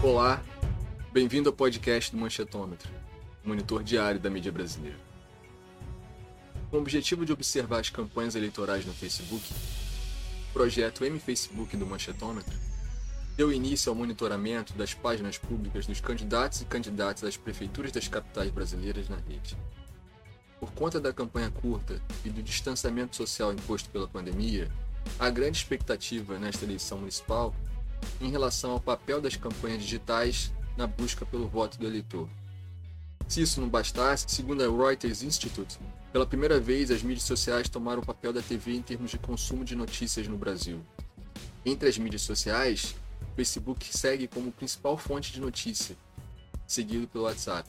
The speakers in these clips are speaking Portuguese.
Olá, bem-vindo ao podcast do Manchetômetro, monitor diário da mídia brasileira. Com o objetivo de observar as campanhas eleitorais no Facebook, o projeto M-Facebook do Manchetômetro deu início ao monitoramento das páginas públicas dos candidatos e candidatas às prefeituras das capitais brasileiras na rede. Por conta da campanha curta e do distanciamento social imposto pela pandemia, há grande expectativa nesta eleição municipal em relação ao papel das campanhas digitais na busca pelo voto do eleitor. Se isso não bastasse, segundo a Reuters Institute, pela primeira vez as mídias sociais tomaram o papel da TV em termos de consumo de notícias no Brasil. Entre as mídias sociais, o Facebook segue como principal fonte de notícia, seguido pelo WhatsApp.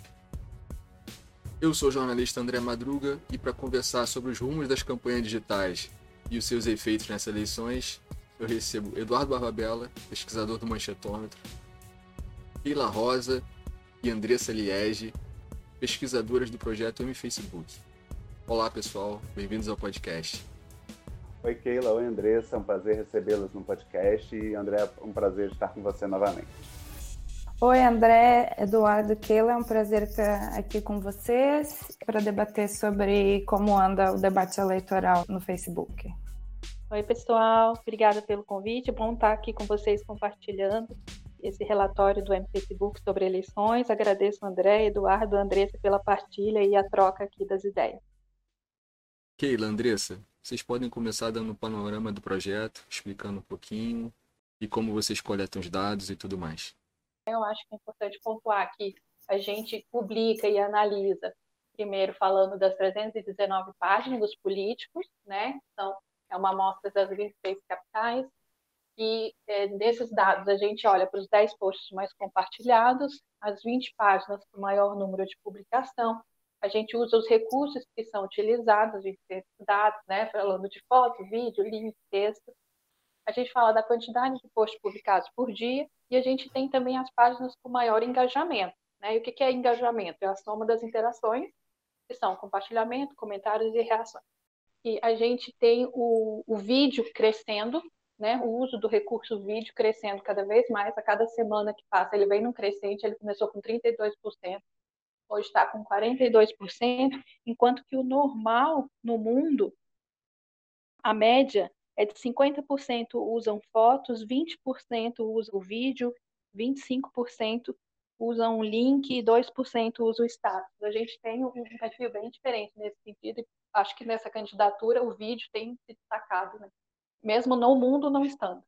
Eu sou o jornalista André Madruga e para conversar sobre os rumos das campanhas digitais e os seus efeitos nessas eleições, eu recebo Eduardo Barbabella, pesquisador do Manchetômetro, Keila Rosa e Andressa Liege, pesquisadoras do projeto M Facebook. Olá, pessoal, bem-vindos ao podcast. Oi, Keila, oi, Andressa, é um prazer recebê-las no podcast e, André, é um prazer estar com você novamente. Oi, André, Eduardo, Keila, é um prazer estar aqui com vocês para debater sobre como anda o debate eleitoral no Facebook. Oi, pessoal. Obrigada pelo convite. Bom estar aqui com vocês compartilhando esse relatório do MFacebook sobre eleições. Agradeço André, Eduardo, Andressa pela partilha e a troca aqui das ideias. Keila, Andressa, vocês podem começar dando um panorama do projeto, explicando um pouquinho e como vocês coletam os dados e tudo mais. Eu acho que é importante pontuar que a gente publica e analisa, primeiro falando das 319 páginas dos políticos, né? São é uma amostra das 26 capitais, e é, desses dados a gente olha para os 10 posts mais compartilhados, as 20 páginas com maior número de publicação, a gente usa os recursos que são utilizados, de dados, né, falando de foto, vídeo, link, texto. A gente fala da quantidade de posts publicados por dia e a gente tem também as páginas com maior engajamento. Né? E o que é engajamento? É a soma das interações, que são compartilhamento, comentários e reações que a gente tem o, o vídeo crescendo, né, o uso do recurso vídeo crescendo cada vez mais, a cada semana que passa ele vem num crescente, ele começou com 32%, hoje está com 42%, enquanto que o normal no mundo, a média é de 50% usam fotos, 20% usam o vídeo, 25% usam um link e 2% usam o status. A gente tem um perfil bem diferente nesse sentido, e acho que nessa candidatura o vídeo tem se destacado, né? mesmo no mundo não estando.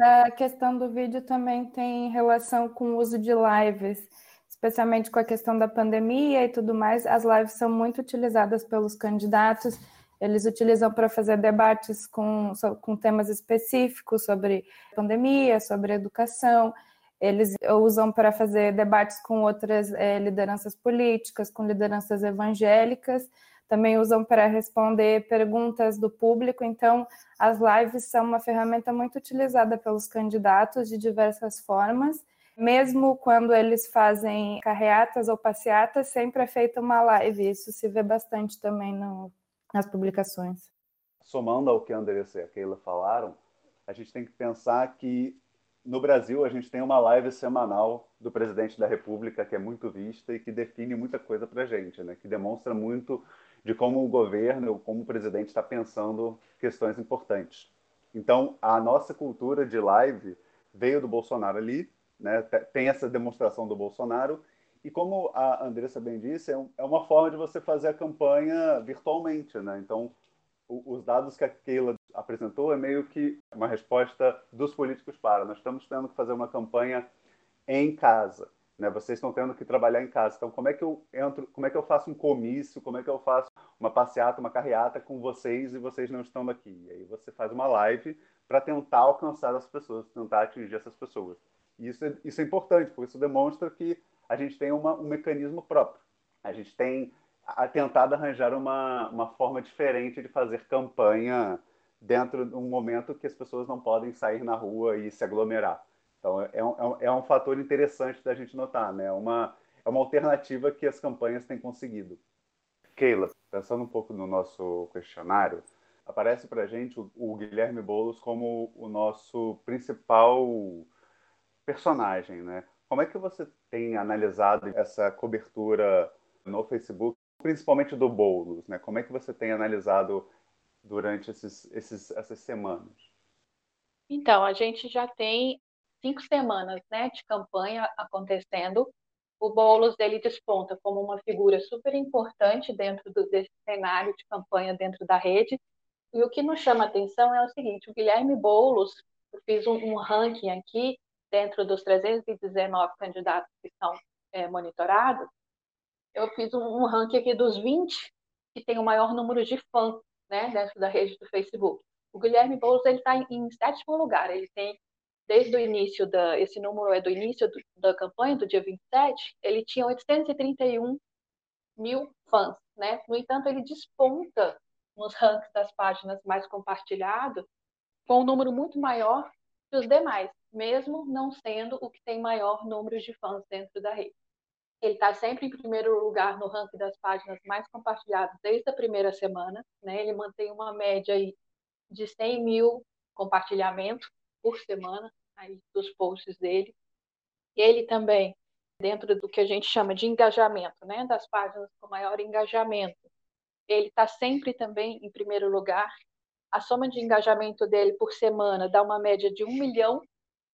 A questão do vídeo também tem relação com o uso de lives, especialmente com a questão da pandemia e tudo mais. As lives são muito utilizadas pelos candidatos, eles utilizam para fazer debates com, com temas específicos sobre pandemia, sobre educação. Eles usam para fazer debates com outras é, lideranças políticas, com lideranças evangélicas, também usam para responder perguntas do público. Então, as lives são uma ferramenta muito utilizada pelos candidatos de diversas formas. Mesmo quando eles fazem carreatas ou passeatas, sempre é feita uma live. Isso se vê bastante também no, nas publicações. Somando ao que a Andressa e a Keila falaram, a gente tem que pensar que no Brasil, a gente tem uma live semanal do presidente da República que é muito vista e que define muita coisa para gente, né? que demonstra muito de como o governo, como o presidente está pensando questões importantes. Então, a nossa cultura de live veio do Bolsonaro ali, né? tem essa demonstração do Bolsonaro, e como a Andressa bem disse, é, é uma forma de você fazer a campanha virtualmente. Né? Então, os dados que a Keila apresentou é meio que uma resposta dos políticos para. Nós estamos tendo que fazer uma campanha em casa. Né? Vocês estão tendo que trabalhar em casa. Então, como é que eu entro? Como é que eu faço um comício? Como é que eu faço uma passeata, uma carreata com vocês e vocês não estão aqui? E aí você faz uma live para tentar alcançar as pessoas, tentar atingir essas pessoas. E isso é, isso é importante, porque isso demonstra que a gente tem uma, um mecanismo próprio. A gente tem tentado arranjar uma, uma forma diferente de fazer campanha dentro de um momento que as pessoas não podem sair na rua e se aglomerar. Então, é, é um, é um fator interessante da gente notar, né? Uma, é uma alternativa que as campanhas têm conseguido. Keila, pensando um pouco no nosso questionário, aparece para a gente o, o, Guilherme Boulos como o nosso principal personagem, né? Como é que você tem analisado essa cobertura no Facebook, principalmente do Boulos, né? Como é que você tem analisado durante esses, esses, essas semanas? Então, a gente já tem cinco semanas né, de campanha acontecendo. O Boulos ele desponta como uma figura super importante dentro do, desse cenário de campanha dentro da rede. E o que nos chama atenção é o seguinte: o Guilherme Boulos, eu fiz um, um ranking aqui dentro dos 319 candidatos que são é, monitorados, eu fiz um, um ranking aqui dos 20 que tem o maior número de fãs né, dentro da rede do Facebook. O Guilherme Boulos ele está em, em sétimo lugar. Ele tem desde o início da esse número é do início do, da campanha do dia 27, ele tinha 831 mil fãs, né? No entanto, ele desponta nos rankings das páginas mais compartilhados com um número muito maior que os demais, mesmo não sendo o que tem maior número de fãs dentro da rede. Ele está sempre em primeiro lugar no ranking das páginas mais compartilhadas desde a primeira semana. Né? Ele mantém uma média aí de 100 mil compartilhamentos por semana aí dos posts dele. Ele também, dentro do que a gente chama de engajamento, né? das páginas com maior engajamento, ele está sempre também em primeiro lugar. A soma de engajamento dele por semana dá uma média de um milhão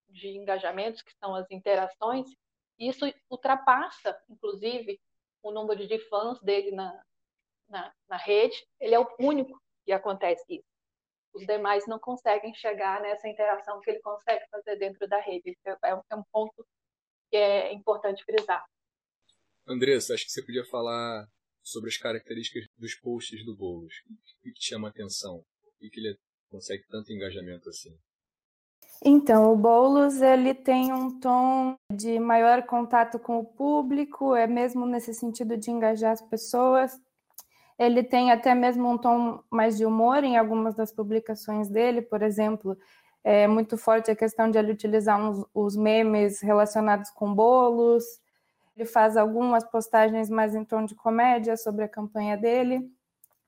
de engajamentos, que são as interações, isso ultrapassa, inclusive, o número de fãs dele na, na, na rede. Ele é o único que acontece isso. Os demais não conseguem chegar nessa interação que ele consegue fazer dentro da rede. É, é, é um ponto que é importante frisar. Andressa, acho que você podia falar sobre as características dos posts do Boulos. O que te chama a atenção? Por que ele consegue tanto engajamento assim? Então, o Boulos ele tem um tom de maior contato com o público, é mesmo nesse sentido de engajar as pessoas. Ele tem até mesmo um tom mais de humor em algumas das publicações dele, por exemplo, é muito forte a questão de ele utilizar uns, os memes relacionados com bolos. Ele faz algumas postagens mais em tom de comédia sobre a campanha dele.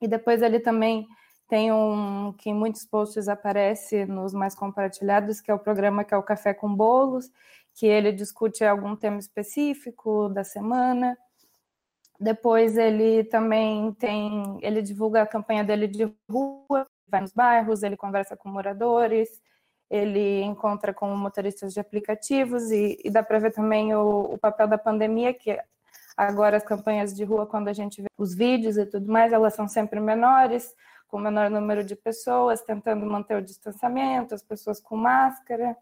E depois ele também tem um que em muitos posts aparece nos mais compartilhados, que é o programa que é o Café com Bolos, que ele discute algum tema específico da semana. Depois ele também tem, ele divulga a campanha dele de rua, vai nos bairros, ele conversa com moradores, ele encontra com motoristas de aplicativos e, e dá para ver também o, o, papel da pandemia, que agora as campanhas de rua, quando a gente vê os vídeos e tudo mais, elas são sempre menores, com menor número de pessoas, tentando manter o distanciamento, as pessoas com máscara.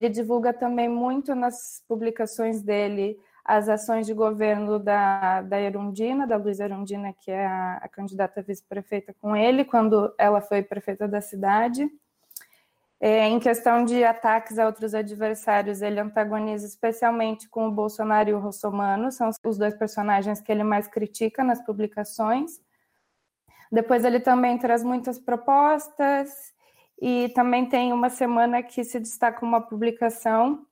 Ele divulga também muito nas publicações dele as ações de governo da, da Erundina, da Luiz Erundina, que é a, a candidata vice-prefeita com ele, quando ela foi prefeita da cidade. É, em questão de ataques a outros adversários, ele antagoniza especialmente com o Bolsonaro e o Rossomano, são os dois personagens que ele mais critica nas publicações. Depois ele também traz muitas propostas e também tem uma semana que se destaca uma publicação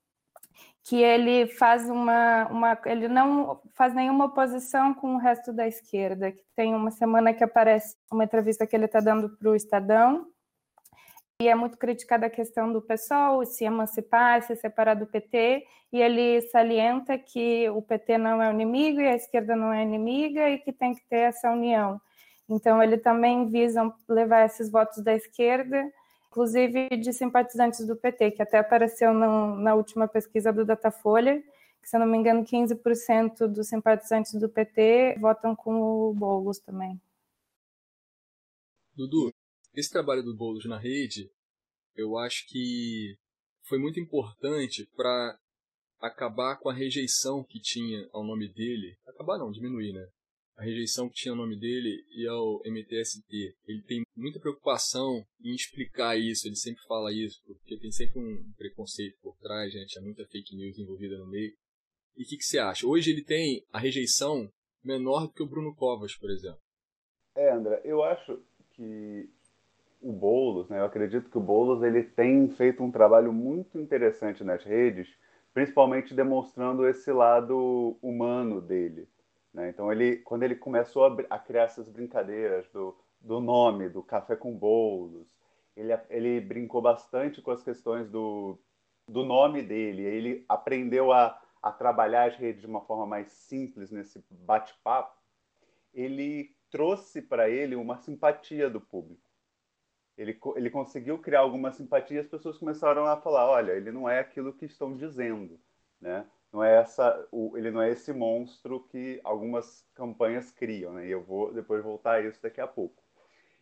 que ele faz uma, uma ele não faz nenhuma oposição com o resto da esquerda. Que tem uma semana que aparece uma entrevista que ele está dando para o Estadão e é muito criticada a questão do PSOL, se emancipar, se separar do PT, e ele salienta que o PT não é o inimigo e a esquerda não é inimiga e que tem que ter essa união. Então, ele também visa levar esses votos da esquerda, inclusive de simpatizantes do PT, que até apareceu no, na última pesquisa do Datafolha, que, se eu não me engano, 15% dos simpatizantes do PT votam com o Boulos também. Dudu, esse trabalho do Boulos na rede, eu acho que foi muito importante para acabar com a rejeição que tinha ao nome dele. Acabar não, diminuir, né? A rejeição que tinha o nome dele e ao MTST. Ele tem muita preocupação em explicar isso, ele sempre fala isso, porque tem sempre um preconceito por trás, gente, há muita fake news envolvida no meio. E o que, que você acha? Hoje ele tem a rejeição menor do que o Bruno Covas, por exemplo. É, André, eu acho que o Boulos, né, eu acredito que o Boulos ele tem feito um trabalho muito interessante nas redes, principalmente demonstrando esse lado humano dele né? Então, ele, quando ele começou a, a, criar essas brincadeiras do, do nome, do café com bolos, ele, ele brincou bastante com as questões do, do nome dele, ele aprendeu a, a trabalhar as redes de uma forma mais simples nesse bate-papo, ele trouxe para ele uma simpatia do público. Ele, ele conseguiu criar alguma simpatia e as pessoas começaram a falar: olha, ele não é aquilo que estão dizendo, né? Não é essa, o, ele não é esse monstro que algumas campanhas criam, né? E eu vou depois voltar a isso daqui a pouco.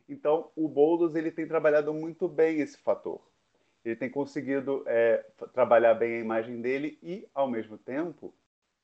Então, o Boulos ele tem trabalhado muito bem esse fator. Ele tem conseguido é, trabalhar bem a imagem dele e, ao mesmo tempo,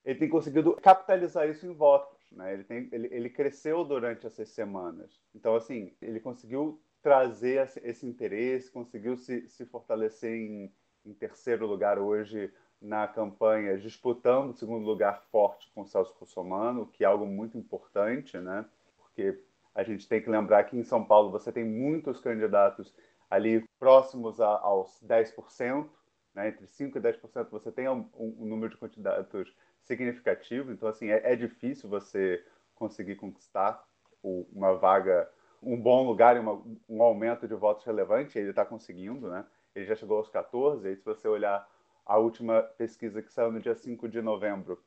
ele tem conseguido capitalizar isso em votos. Né? Ele, tem, ele, ele cresceu durante essas semanas. Então, assim, ele conseguiu trazer esse interesse, conseguiu se, se fortalecer em, em terceiro lugar hoje na campanha, disputando o segundo lugar forte com o Celso Russomano, que é algo muito importante, né? Porque a gente tem que lembrar que em São Paulo você tem muitos candidatos ali próximos a, aos 10%, né? entre 5% e 10% você tem um, um, número de candidatos significativo, então assim, é, é difícil você conseguir conquistar uma vaga, um bom lugar e uma, um aumento de votos relevante, ele está conseguindo, né? Ele já chegou aos 14, e se você olhar a última pesquisa que saiu no dia 5 de novembro,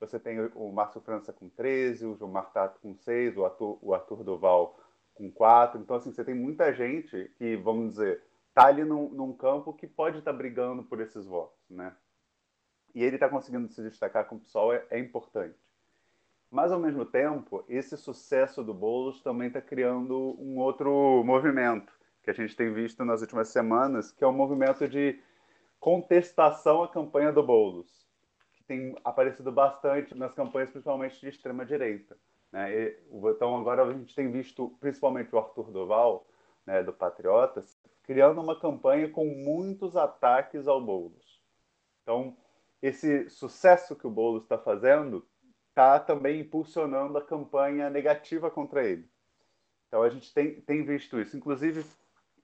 você tem o Márcio França com 13, o João Martato com 6, o Arthur, o Arthur Duval com 4. Então, assim, você tem muita gente que, vamos dizer, está ali num, num, campo que pode estar tá brigando por esses votos, né? E ele está conseguindo se destacar com o PSOL é, é, importante. Mas, ao mesmo tempo, esse sucesso do Boulos também está criando um outro movimento que a gente tem visto nas últimas semanas, que é o um movimento de contestação à campanha do Boulos tem aparecido bastante nas campanhas, principalmente de extrema direita. Né? Então agora a gente tem visto, principalmente o Arthur Duval, né, do Patriotas, criando uma campanha com muitos ataques ao Boulos. Então esse sucesso que o Boulos está fazendo está também impulsionando a campanha negativa contra ele. Então a gente tem, tem visto isso. Inclusive,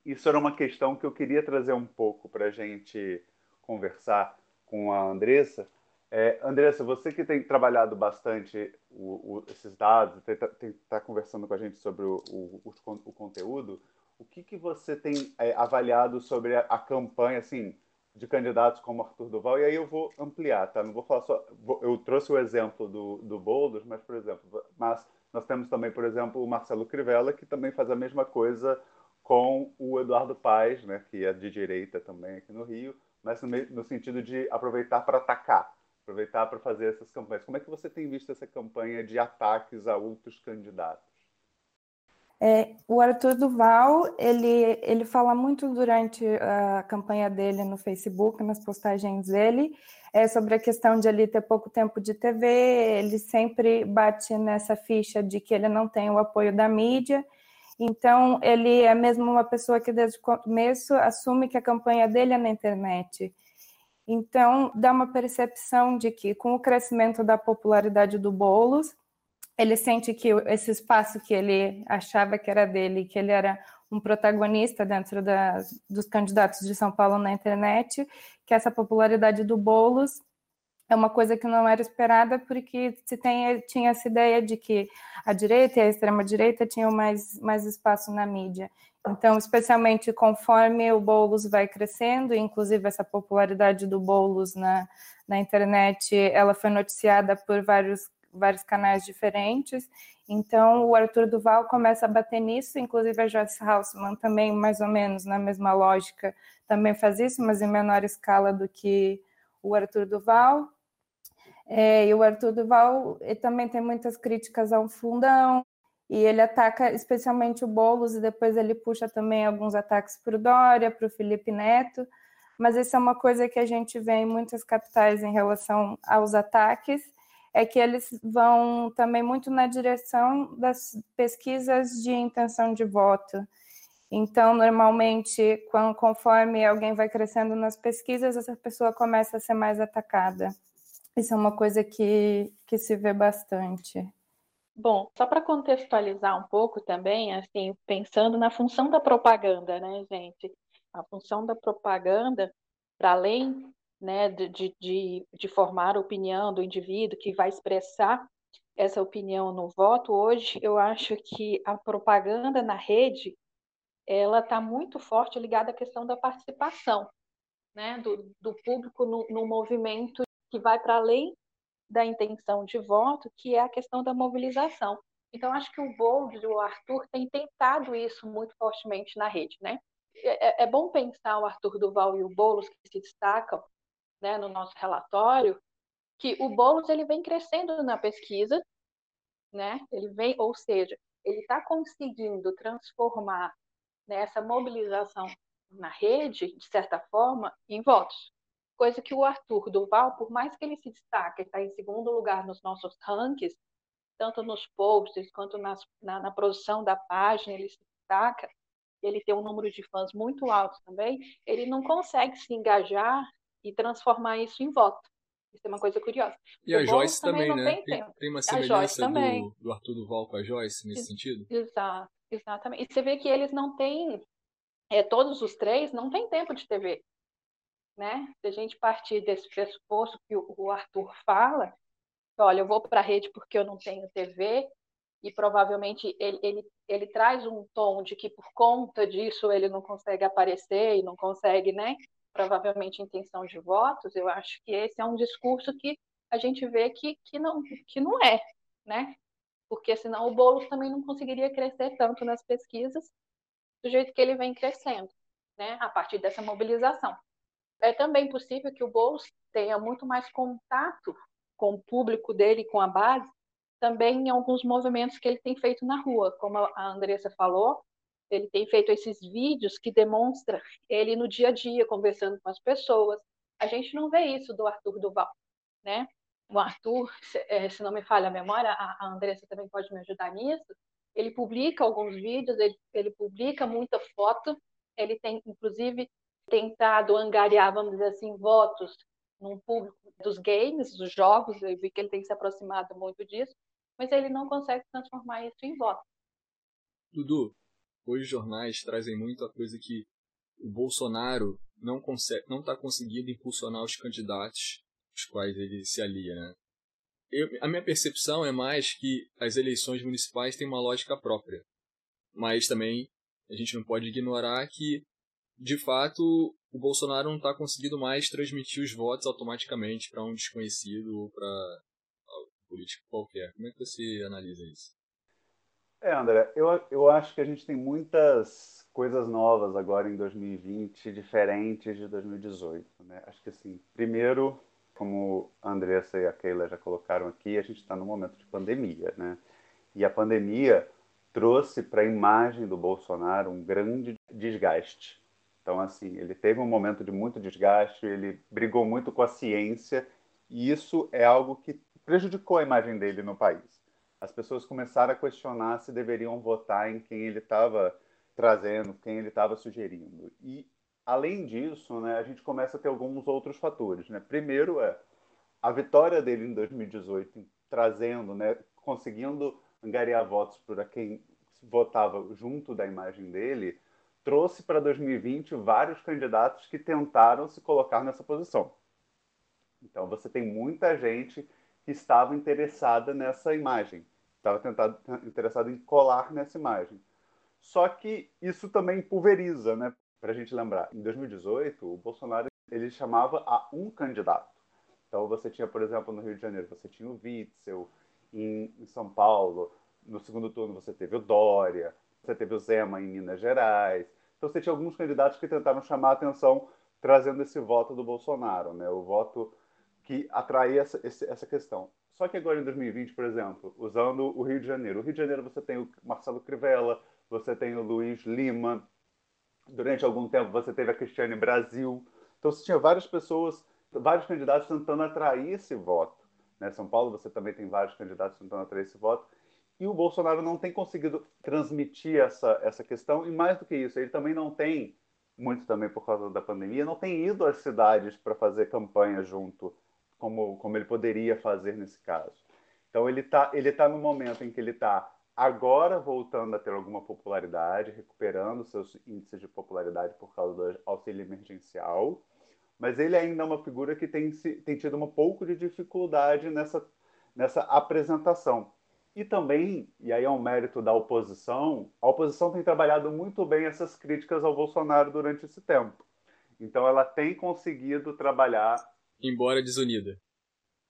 isso era uma questão que eu queria trazer um pouco para a gente conversar com a Andressa, é, Andressa, você que tem trabalhado bastante o, o, esses dados, está conversando com a gente sobre o, o conteúdo, o que, que você tem é, avaliado sobre a, a, campanha assim, de candidatos como Arthur Duval? E aí eu vou ampliar, tá? Não vou falar só. Vou, eu trouxe o exemplo do, do Boulos, mas, por exemplo, mas nós temos também, por exemplo, o Marcelo Crivella, que também faz a mesma coisa com o Eduardo Paes, né, que é de direita também aqui no Rio, mas no, no sentido de aproveitar para atacar aproveitar para fazer essas campanhas. Como é que você tem visto essa campanha de ataques a outros candidatos? É, o Arthur Duval, ele, ele fala muito durante a campanha dele no Facebook, nas postagens dele, é, sobre a questão de ele ter pouco tempo de TV, ele sempre bate nessa ficha de que ele não tem o apoio da mídia, então ele é mesmo uma pessoa que desde o começo assume que a campanha dele é na internet. Então, dá uma percepção de que, com o crescimento da popularidade do Boulos, ele sente que esse espaço que ele achava que era dele, que ele era um protagonista dentro dos candidatos de São Paulo na internet, que essa popularidade do Boulos é uma coisa que não era esperada, porque se tem, tinha essa ideia de que a direita e a extrema-direita tinham mais, mais espaço na mídia. Então, especialmente conforme o Boulos vai crescendo, inclusive essa popularidade do Boulos na, na internet, ela foi noticiada por vários, vários canais diferentes. Então, o Arthur Duval começa a bater nisso, inclusive a Joyce Hausman também, mais ou menos na mesma lógica, também faz isso, mas em menor escala do que o Arthur Duval. É, e o Arthur Duval também tem muitas críticas ao fundão, e ele ataca especialmente o Boulos e depois ele puxa também alguns ataques para o Dória, para o Felipe Neto, mas isso é uma coisa que a gente vê em muitas capitais em relação aos ataques, é que eles vão também muito na direção das pesquisas de intenção de voto. Então, normalmente, quando, conforme alguém vai crescendo nas pesquisas, essa pessoa começa a ser mais atacada. Isso é uma coisa que, que se vê bastante. Bom, só para contextualizar um pouco também, assim, pensando na função da propaganda, né, gente? A função da propaganda, para além né, de, de, de formar a opinião do indivíduo que vai expressar essa opinião no voto, hoje eu acho que a propaganda na rede ela está muito forte ligada à questão da participação. né, do, do público no, no movimento que vai para além da intenção de voto, que é a questão da mobilização. Então, acho que o Bold e o Arthur têm tentado isso muito fortemente na rede, né? É, é, é bom pensar o Arthur Duval e o Boulos, que se destacam né, no nosso relatório, que o Boulos ele vem crescendo na pesquisa, né? Ele vem, ou seja, ele está conseguindo transformar nessa mobilização na rede, de certa forma, em votos. Coisa que o Arthur Duval, por mais que ele se destaque, está em segundo lugar nos nossos rankings, tanto nos posts quanto nas, na, na, produção da página, ele se destaca, ele tem um número de fãs muito alto também, ele não consegue se engajar e transformar isso em voto. Isso é uma coisa curiosa. E o a Joyce também, também né? Tem, tem, tem, uma semelhança do, do Arthur Duval com a Joyce nesse sentido? Exato, exatamente. E você vê que eles não têm, é, todos os três, não têm tempo de TV. Né? Se a gente partir desse pressuposto que o, Arthur fala, olha, eu vou para a rede porque eu não tenho TV, e provavelmente ele, ele, ele traz um tom de que por conta disso ele não consegue aparecer e não consegue, né? Provavelmente intenção de votos. Eu acho que esse é um discurso que a gente vê que, que, não, que não é, né? Porque senão o Boulos também não conseguiria crescer tanto nas pesquisas do jeito que ele vem crescendo, né? A partir dessa mobilização. É também possível que o Boulos tenha muito mais contato com o público dele, com a base, também em alguns movimentos que ele tem feito na rua, como a Andressa falou, ele tem feito esses vídeos que demonstram ele no dia a dia conversando com as pessoas. A gente não vê isso do Arthur Duval, né? O Arthur, se, é, não me falha a memória, a, Andressa também pode me ajudar nisso. Ele publica alguns vídeos, ele, ele publica muita foto, ele tem inclusive tentado angariar, vamos dizer assim, votos num público dos games, dos jogos, eu vi que ele tem se aproximado muito disso, mas ele não consegue transformar isso em voto. Dudu, hoje os jornais trazem muito a coisa que o Bolsonaro não consegue, não está conseguindo impulsionar os candidatos os quais ele se alia, né? Eu, a minha percepção é mais que as eleições municipais têm uma lógica própria, mas também a gente não pode ignorar que, de fato, o Bolsonaro não está conseguindo mais transmitir os votos automaticamente para um desconhecido ou para político qualquer. Como é que você analisa isso? É, André, eu, eu acho que a gente tem muitas coisas novas agora em 2020, diferentes de 2018. Né? Acho que, assim, primeiro, como a Andressa e a Keila já colocaram aqui, a gente está num momento de pandemia, né? E a pandemia trouxe para a imagem do Bolsonaro um grande desgaste. Então, assim, ele teve um momento de muito desgaste, ele brigou muito com a ciência, e isso é algo que prejudicou a imagem dele no país. As pessoas começaram a questionar se deveriam votar em quem ele estava trazendo, quem ele estava sugerindo. E, além disso, né, a gente começa a ter alguns outros fatores. Né? Primeiro é a vitória dele em 2018, trazendo, né, conseguindo angariar votos para quem votava junto da imagem dele, trouxe para 2020 vários candidatos que tentaram se colocar nessa posição. Então você tem muita gente que estava interessada nessa imagem, estava tentado, interessado em colar nessa imagem. Só que isso também pulveriza, né? Para a gente lembrar, em 2018 o Bolsonaro ele chamava a um candidato. Então você tinha, por exemplo, no Rio de Janeiro, você tinha o Witzel, em, em São Paulo, no segundo turno você teve o Dória, você teve o Zema em Minas Gerais. Então você tinha alguns candidatos que tentaram chamar a atenção trazendo esse voto do Bolsonaro, né? O voto que atraía essa, essa questão. Só que agora em 2020, por exemplo, usando o Rio de Janeiro. O Rio de Janeiro você tem o Marcelo Crivella, você tem o Luiz Lima. Durante algum tempo você teve a Cristiane Brasil. Então você tinha várias pessoas, vários candidatos tentando atrair esse voto. Né? São Paulo você também tem vários candidatos tentando atrair esse voto. E o Bolsonaro não tem conseguido transmitir essa, essa questão. E mais do que isso, ele também não tem, muito também por causa da pandemia, não tem ido às cidades para fazer campanha junto como, como ele poderia fazer nesse caso. Então ele está ele tá no momento em que ele está agora voltando a ter alguma popularidade, recuperando seus índices de popularidade por causa do auxílio emergencial, mas ele ainda é uma figura que tem, tem tido um pouco de dificuldade nessa, nessa apresentação. E também, e aí é um mérito da oposição, a oposição tem trabalhado muito bem essas críticas ao Bolsonaro durante esse tempo. Então ela tem conseguido trabalhar. Embora desunida.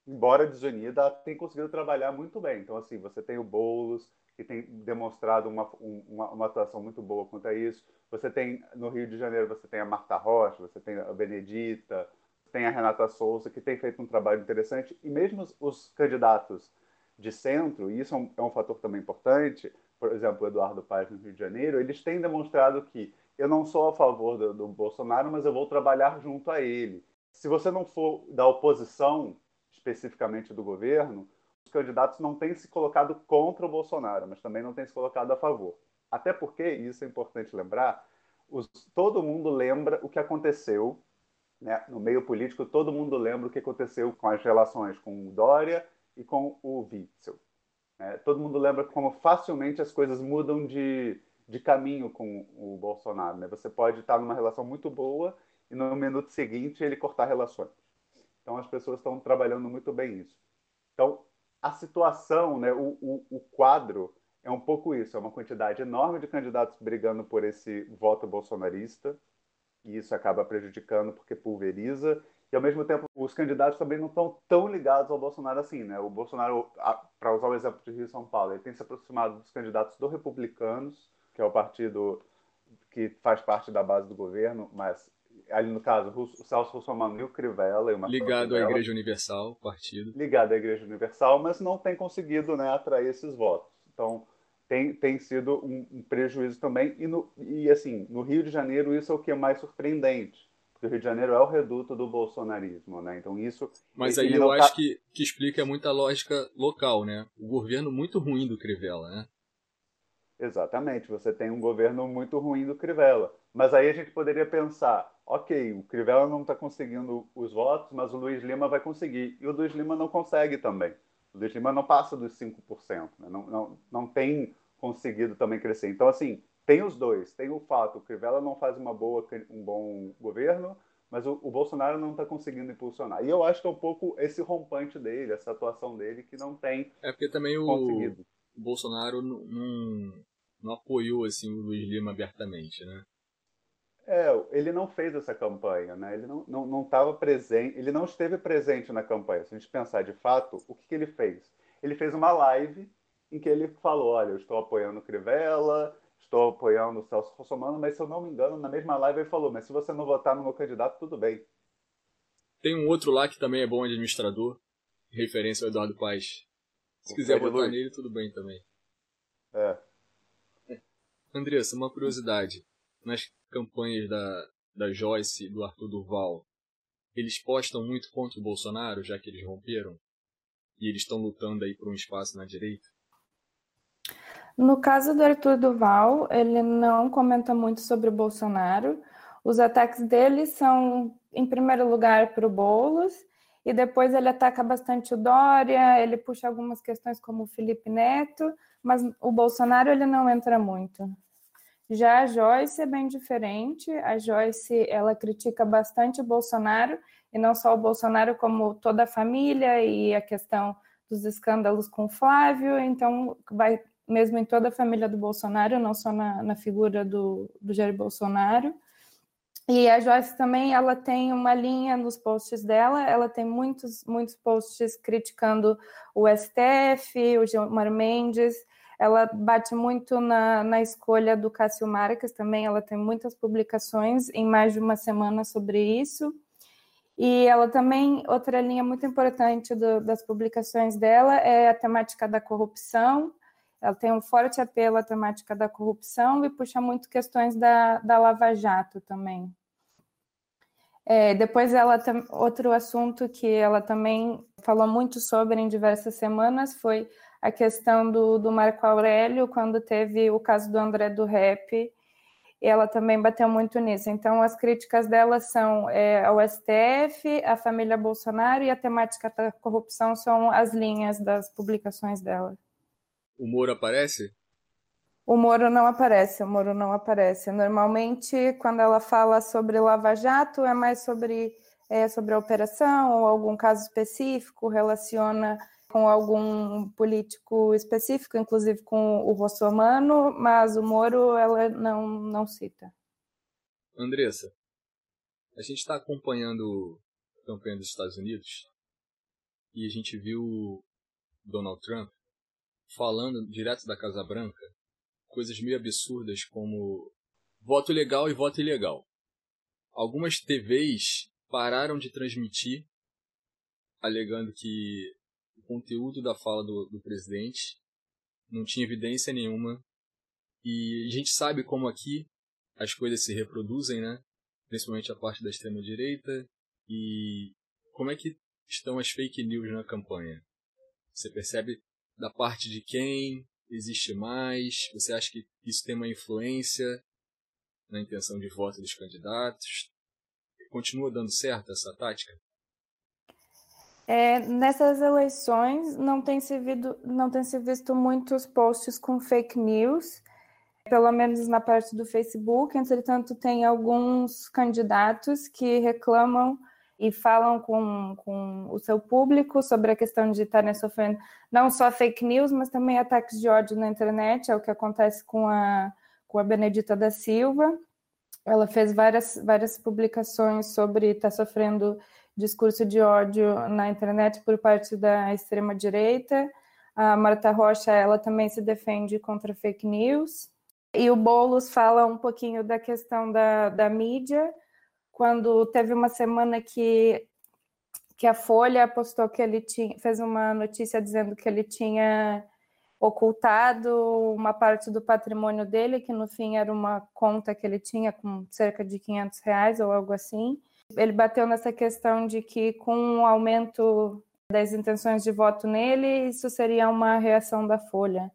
Embora desunida, ela tem conseguido trabalhar muito bem. Então, assim, você tem o Boulos, que tem demonstrado uma, uma, uma, atuação muito boa quanto a isso. Você tem, no Rio de Janeiro, você tem a Marta Rocha, você tem a Benedita, tem a Renata Souza, que tem feito um trabalho interessante. E mesmo os, os candidatos de centro, e isso é um, é um, fator também importante, por exemplo, o Eduardo Paes no Rio de Janeiro, eles têm demonstrado que eu não sou a favor do, do Bolsonaro, mas eu vou trabalhar junto a ele. Se você não for da oposição, especificamente do governo, os candidatos não têm se colocado contra o Bolsonaro, mas também não têm se colocado a favor. Até porque, e isso é importante lembrar, os, todo mundo lembra o que aconteceu né, no meio político, todo mundo lembra o que aconteceu com as relações com o Dória e com o Witzel. Né? Todo mundo lembra como facilmente as coisas mudam de, de caminho com o Bolsonaro. Né? Você pode estar numa relação muito boa e no minuto seguinte ele cortar relações. Então as pessoas estão trabalhando muito bem isso. Então a situação, né, o, o, o quadro é um pouco isso, é uma quantidade enorme de candidatos brigando por esse voto bolsonarista, e isso acaba prejudicando porque pulveriza, e ao mesmo tempo os candidatos também não estão tão ligados ao Bolsonaro assim, né? O Bolsonaro, para usar o exemplo de Rio e São Paulo, ele tem se aproximado dos candidatos do Republicanos, que é o partido que faz parte da base do governo, mas ali no caso, o Celso Russomano e o Crivella. E uma ligado à Igreja Universal, partido. Ligado à Igreja Universal, mas não tem conseguido né, atrair esses votos. Então, tem, tem sido um, um prejuízo também. E, no, e, assim, no Rio de Janeiro, isso é o que é mais surpreendente. Porque o Rio de Janeiro é o reduto do bolsonarismo, né? Então, isso... Mas aí eu acho tá... que, que explica muita lógica local, né? O governo muito ruim do Crivella, né? Exatamente, você tem um governo muito ruim do Crivella. Mas aí a gente poderia pensar, ok, o Crivella não está conseguindo os votos, mas o Luiz Lima vai conseguir. E o Luiz Lima não consegue também. O Luiz Lima não passa dos 5%, né? não, não, não tem conseguido também crescer. Então, assim, tem os dois. Tem o fato, o Crivella não faz uma boa, um bom governo, mas o, o Bolsonaro não está conseguindo impulsionar. E eu acho que é um pouco esse rompante dele, essa atuação dele, que não tem É porque também o, o Bolsonaro não, não apoiou assim, o Luiz Lima abertamente, né? É, ele não fez essa campanha, né? Ele não não não estava presente, ele não esteve presente na campanha. Se a gente pensar de fato, o que, que ele fez? Ele fez uma live em que ele falou, olha, eu estou apoiando o Crivella, estou apoiando o Celso Russomano, mas se eu não me engano, na mesma live ele falou, mas se você não votar no meu candidato, tudo bem. Tem um outro lá que também é bom administrador, referência ao Eduardo Paes. Se o quiser votar Luiz. nele, tudo bem também. É. Andressa, uma curiosidade. Nas campanhas da, da Joyce e do Arthur Durval, eles postam muito contra o Bolsonaro, já que eles romperam? E eles estão lutando aí por um espaço na direita? No caso do Arthur Duval, ele não comenta muito sobre o Bolsonaro. Os ataques dele são, em primeiro lugar, para o Boulos, e depois ele ataca bastante o Dória, ele puxa algumas questões como o Felipe Neto, mas o Bolsonaro ele não entra muito. Já a Joyce é bem diferente. A Joyce ela critica bastante o Bolsonaro e não só o Bolsonaro, como toda a família e a questão dos escândalos com o Flávio. Então, vai mesmo em toda a família do Bolsonaro, não só na, na figura do, do Jair Bolsonaro. E a Joyce também, ela tem uma linha nos posts dela, ela tem muitos, muitos posts criticando o STF, o Gilmar Mendes, ela bate muito na, na escolha do Cássio Marques também, ela tem muitas publicações em mais de uma semana sobre isso. E ela também, outra linha muito importante do, das publicações dela é a temática da corrupção. Ela tem um forte apelo à temática da corrupção e puxa muito questões da, da Lava Jato também. É, depois ela outro assunto que ela também falou muito sobre em diversas semanas foi a questão do, do Marco Aurélio, quando teve o caso do André do Rap, ela também bateu muito nisso. Então, as críticas dela são é, ao STF, a família Bolsonaro e a temática da corrupção são as linhas das publicações dela. O Moro aparece? O Moro não aparece, o Moro não aparece. Normalmente, quando ela fala sobre Lava Jato, é mais sobre, é, sobre a operação ou algum caso específico, relaciona com algum político específico, inclusive com o Rossomano, mas o Moro ela não, não cita. Andressa, A gente está acompanhando a campanha dos Estados Unidos e a gente viu Donald Trump falando direto da Casa Branca coisas meio absurdas como voto legal e voto ilegal. Algumas TVs pararam de transmitir, alegando que o conteúdo da fala do, do presidente não tinha evidência nenhuma. E a gente sabe como aqui as coisas se reproduzem, né? Principalmente a parte da extrema direita. E como é que estão as fake news na campanha? Você percebe da parte de quem existe mais? Você acha que isso tem uma influência na intenção de voto dos candidatos? Continua dando certo essa tática? É, nessas eleições não tem, se não tem se visto muitos posts com fake news, pelo menos na parte do Facebook. Entretanto, tem alguns candidatos que reclamam e falam com, com o seu público sobre a questão de estarem sofrendo não só fake news, mas também ataques de ódio na internet, é o que acontece com a, com a Benedita da Silva. Ela fez várias, várias publicações sobre estar sofrendo discurso de ódio na internet por parte da extrema-direita. A Marta Rocha, ela também se defende contra fake news. E o Boulos fala um pouquinho da questão da, da mídia, quando teve uma semana que, que a Folha postou que ele tinha, fez uma notícia dizendo que ele tinha ocultado uma parte do patrimônio dele, que no fim era uma conta que ele tinha com cerca de 500 reais ou algo assim. Ele bateu nessa questão de que, com o aumento das intenções de voto nele, isso seria uma reação da Folha.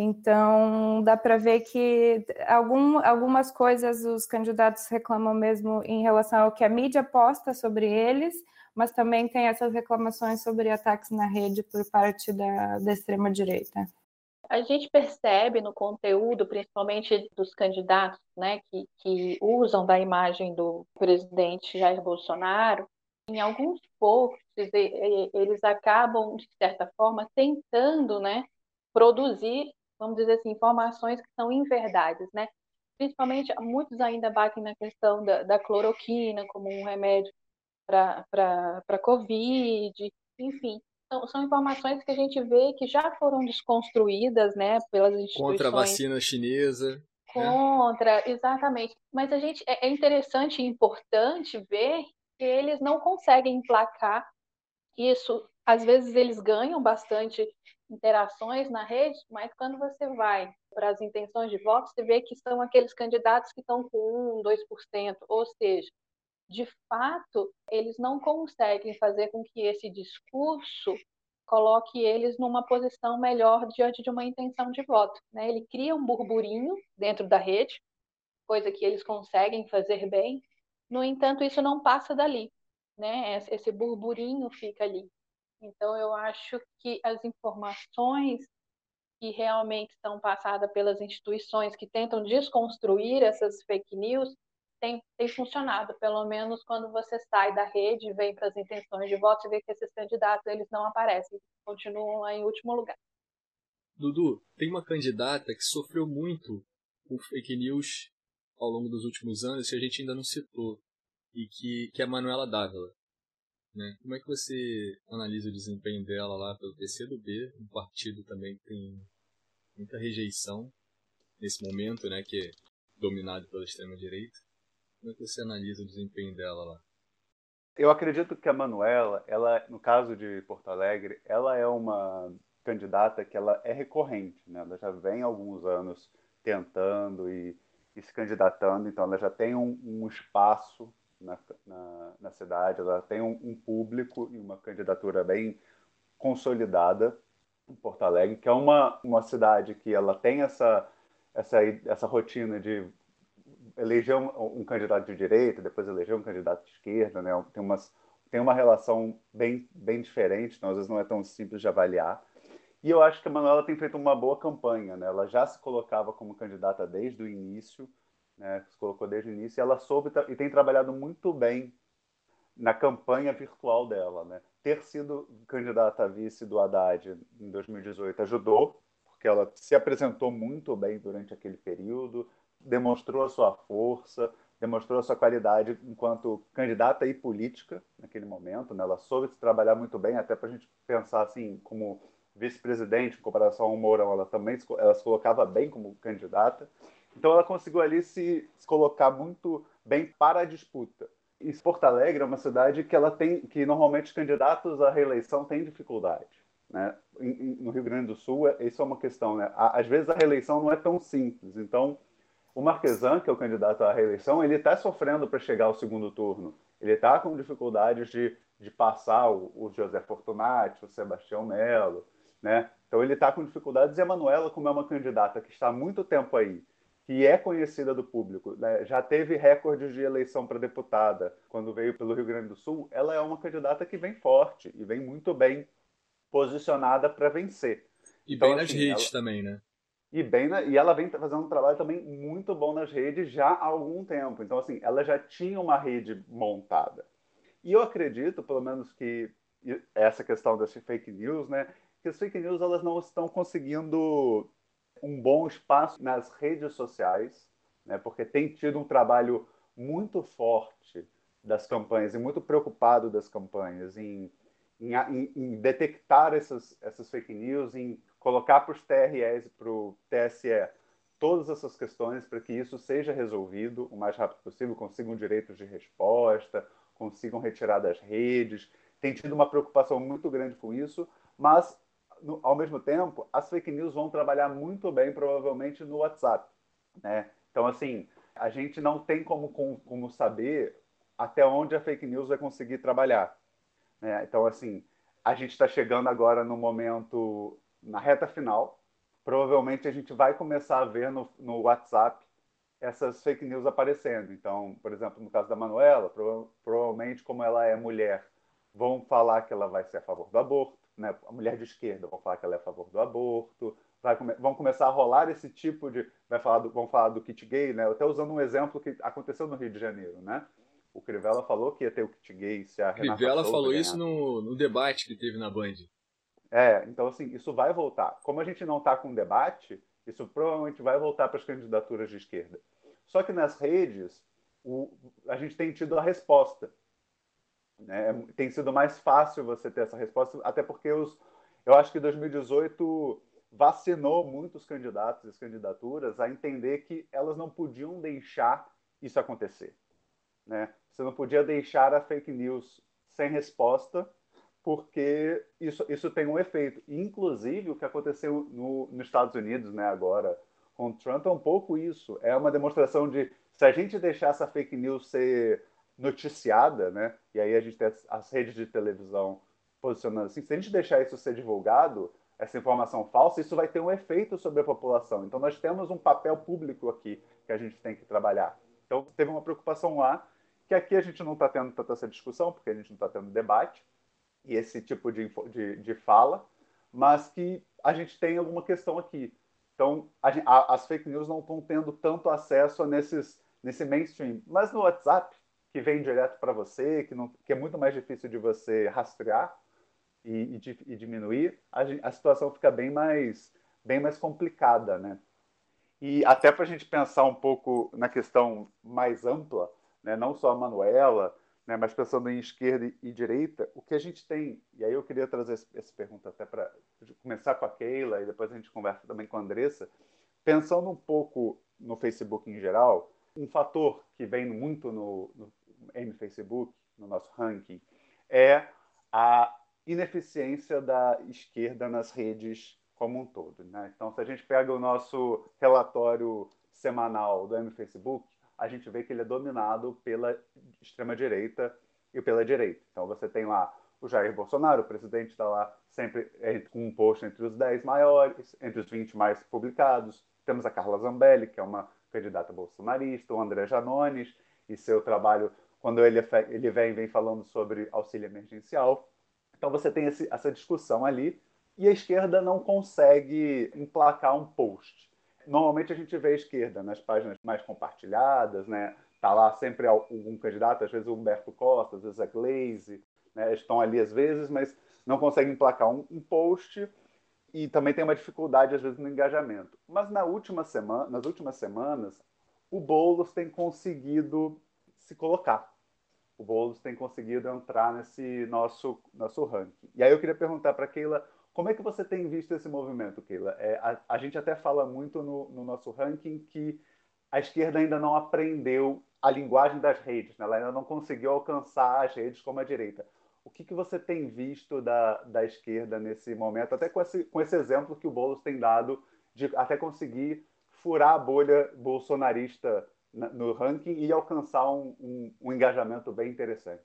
Então, dá para ver que algum, algumas coisas os candidatos reclamam mesmo em relação ao que a mídia posta sobre eles, mas também tem essas reclamações sobre ataques na rede por parte da, da extrema-direita. A gente percebe no conteúdo, principalmente dos candidatos, né, que, que usam da imagem do presidente Jair Bolsonaro, em alguns posts eles acabam, de certa forma, tentando né, produzir, vamos dizer assim, informações que são inverdades, né? Principalmente, muitos ainda batem na questão da, da cloroquina como um remédio para a Covid, enfim. São, são, informações que a gente vê que já foram desconstruídas né, pelas instituições. Contra a vacina chinesa. Né? Contra, exatamente. Mas a gente é, é interessante e importante ver que eles não conseguem emplacar isso. Às vezes eles ganham bastante interações na rede, mas quando você vai para as intenções de voto, você vê que são aqueles candidatos que estão com 1, 2%, ou seja, de fato, eles não conseguem fazer com que esse discurso coloque eles numa posição melhor diante de uma intenção de voto. Né? Ele cria um burburinho dentro da rede, coisa que eles conseguem fazer bem, no entanto, isso não passa dali. Né? Esse burburinho fica ali. Então, eu acho que as informações que realmente são passadas pelas instituições que tentam desconstruir essas fake news tem, tem funcionado, pelo menos quando você sai da rede e vem para as intenções de voto, você vê que esses candidatos eles não aparecem, continuam lá em último lugar. Dudu, tem uma candidata que sofreu muito com fake news ao longo dos últimos anos que a gente ainda não citou, e que, que é a Manuela Dávila. Né? Como é que você analisa o desempenho dela lá pelo PCdoB, um partido também que tem muita rejeição nesse momento, né, que é dominado pela extrema-direita? Como é que você analisa o desempenho dela lá? Eu acredito que a Manuela, ela, no caso de Porto Alegre, ela é uma candidata que ela é recorrente, né? Ela já vem há alguns anos tentando e, e se candidatando, então ela já tem um, um espaço na, na, na, cidade, ela tem um, um, público e uma candidatura bem consolidada em Porto Alegre, que é uma, uma cidade que ela tem essa, essa, essa rotina de eleger um, um, candidato de direita, depois eleger um candidato de esquerda, né? Tem, umas, tem uma relação bem, bem diferente, então às vezes não é tão simples de avaliar. E eu acho que a Manuela tem feito uma boa campanha, né? Ela já se colocava como candidata desde o início, né? Se colocou desde o início e ela soube e tem trabalhado muito bem na campanha virtual dela, né? Ter sido candidata a vice do Haddad em 2018 ajudou, porque ela se apresentou muito bem durante aquele período, demonstrou a sua força, demonstrou a sua qualidade enquanto candidata e política naquele momento. Né? Ela soube se trabalhar muito bem, até para a gente pensar assim, como vice-presidente, em comparação ao Mourão, ela também ela se colocava bem como candidata. Então ela conseguiu ali se, colocar muito bem para a disputa. E Porto Alegre é uma cidade que ela tem, que normalmente os candidatos à reeleição têm dificuldade. Né? No Rio Grande do Sul, isso é uma questão. Né? Às vezes a reeleição não é tão simples. Então, o Marquesan, que é o candidato à reeleição, ele está sofrendo para chegar ao segundo turno. Ele está com dificuldades de, de passar o, o José Fortunati, o Sebastião Melo. Né? Então, ele está com dificuldades. E a Manuela, como é uma candidata que está há muito tempo aí, que é conhecida do público, né? já teve recordes de eleição para deputada quando veio pelo Rio Grande do Sul, ela é uma candidata que vem forte e vem muito bem posicionada para vencer. E então, bem nas assim, redes ela... também, né? E, bem na... e ela vem fazendo um trabalho também muito bom nas redes já há algum tempo. Então, assim, ela já tinha uma rede montada. E eu acredito, pelo menos, que essa questão das fake news, né? Que as fake news elas não estão conseguindo um bom espaço nas redes sociais, né? Porque tem tido um trabalho muito forte das campanhas e muito preocupado das campanhas em, em, em detectar essas, essas fake news, em colocar para os TREs e para o TSE todas essas questões para que isso seja resolvido o mais rápido possível, consigam direitos de resposta, consigam retirar das redes. Tem tido uma preocupação muito grande com isso, mas, no, ao mesmo tempo, as fake news vão trabalhar muito bem, provavelmente, no WhatsApp. Né? Então, assim, a gente não tem como, como, como saber até onde a fake news vai conseguir trabalhar. Né? Então, assim, a gente está chegando agora no momento na reta final, provavelmente a gente vai começar a ver no, no WhatsApp essas fake news aparecendo. Então, por exemplo, no caso da Manuela, prova provavelmente, como ela é mulher, vão falar que ela vai ser a favor do aborto, né? A mulher de esquerda vão falar que ela é a favor do aborto, come vão começar a rolar esse tipo de, vai falar do, vão falar do kit gay, né? Até usando um exemplo que aconteceu no Rio de Janeiro, né? O Crivella falou que ia ter o kit gay se a Renata Crivella falou isso no, no debate que teve na Band. É, então assim, isso vai voltar. Como a gente não está com debate, isso provavelmente vai voltar para as candidaturas de esquerda. Só que nas redes, o, a gente tem tido a resposta. Né? Tem sido mais fácil você ter essa resposta, até porque os, eu acho que 2018 vacinou muitos candidatos e candidaturas a entender que elas não podiam deixar isso acontecer. Né? Você não podia deixar a fake news sem resposta porque isso, isso tem um efeito. Inclusive, o que aconteceu no, nos Estados Unidos né, agora com Trump é um pouco isso. É uma demonstração de se a gente deixar essa fake news ser noticiada, né, e aí a gente tem as, redes de televisão posicionando assim, se a gente deixar isso ser divulgado, essa informação falsa, isso vai ter um efeito sobre a população. Então, nós temos um papel público aqui que a gente tem que trabalhar. Então, teve uma preocupação lá, que aqui a gente não está tendo tanta essa discussão, porque a gente não está tendo debate, e esse tipo de, de, de fala, mas que a gente tem alguma questão aqui. Então, a, a, as fake news não estão tendo tanto acesso nesses, nesse mainstream. Mas no WhatsApp, que vem direto para você, que, não, que é muito mais difícil de você rastrear e, e, e diminuir, a, a, situação fica bem mais, bem mais complicada, né? E até para a gente pensar um pouco na questão mais ampla, né? não só a Manuela, né, mas pensando em esquerda e direita, o que a gente tem, e aí eu queria trazer essa pergunta até para começar com a Keila e depois a gente conversa também com a Andressa, pensando um pouco no Facebook em geral, um fator que vem muito no, no M Facebook, no nosso ranking, é a ineficiência da esquerda nas redes como um todo. Né? Então, se a gente pega o nosso relatório semanal do M Facebook, a gente vê que ele é dominado pela extrema-direita e pela direita. Então você tem lá o Jair Bolsonaro, o presidente está lá sempre com um post entre os 10 maiores, entre os 20 mais publicados. Temos a Carla Zambelli, que é uma candidata bolsonarista, o André Janones e seu trabalho, quando ele, ele vem, vem falando sobre auxílio emergencial. Então você tem esse, essa discussão ali e a esquerda não consegue emplacar um post normalmente a gente vê a esquerda nas páginas mais compartilhadas, né? Tá lá sempre algum candidato, às vezes o Humberto Costa, às vezes a Glaze, né? Estão ali às vezes, mas não conseguem emplacar um, um post e também tem uma dificuldade às vezes no engajamento. Mas na última semana, nas últimas semanas, o Boulos tem conseguido se colocar. O Boulos tem conseguido entrar nesse nosso, nosso ranking. E aí eu queria perguntar para Keila, como é que você tem visto esse movimento, Keila? É, a, a, gente até fala muito no, no, nosso ranking que a esquerda ainda não aprendeu a linguagem das redes, né? ela ainda não conseguiu alcançar as redes como a direita. O que, que você tem visto da, da esquerda nesse momento, até com esse, com esse exemplo que o Boulos tem dado de até conseguir furar a bolha bolsonarista no ranking e alcançar um, um, um engajamento bem interessante.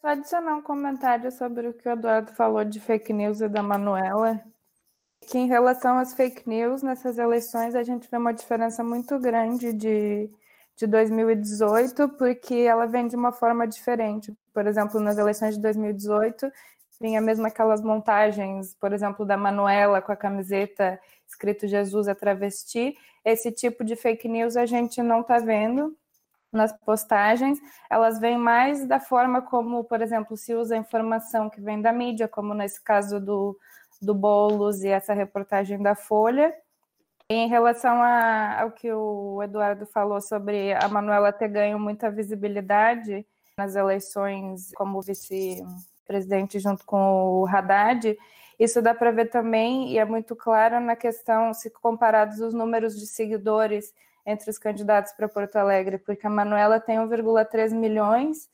Só adicionar um comentário sobre o que o Eduardo falou de fake news e da Manuela, que em relação às fake news nessas eleições a gente vê uma diferença muito grande de, de 2018, porque ela vem de uma forma diferente. Por exemplo, nas eleições de 2018, vinha mesmo aquelas montagens, por exemplo, da Manuela com a camiseta escrito Jesus é travesti. Esse tipo de fake news a gente não está vendo nas postagens. Elas vêm mais da forma como, por exemplo, se usa a informação que vem da mídia, como nesse caso do, do Boulos e essa reportagem da Folha. Em relação a, ao que o Eduardo falou sobre a Manuela ter ganho muita visibilidade nas eleições como vice presidente junto com o Haddad, isso dá para ver também, e é muito claro na questão, se comparados os números de seguidores entre os candidatos para Porto Alegre, porque a Manuela tem 1,3 milhões,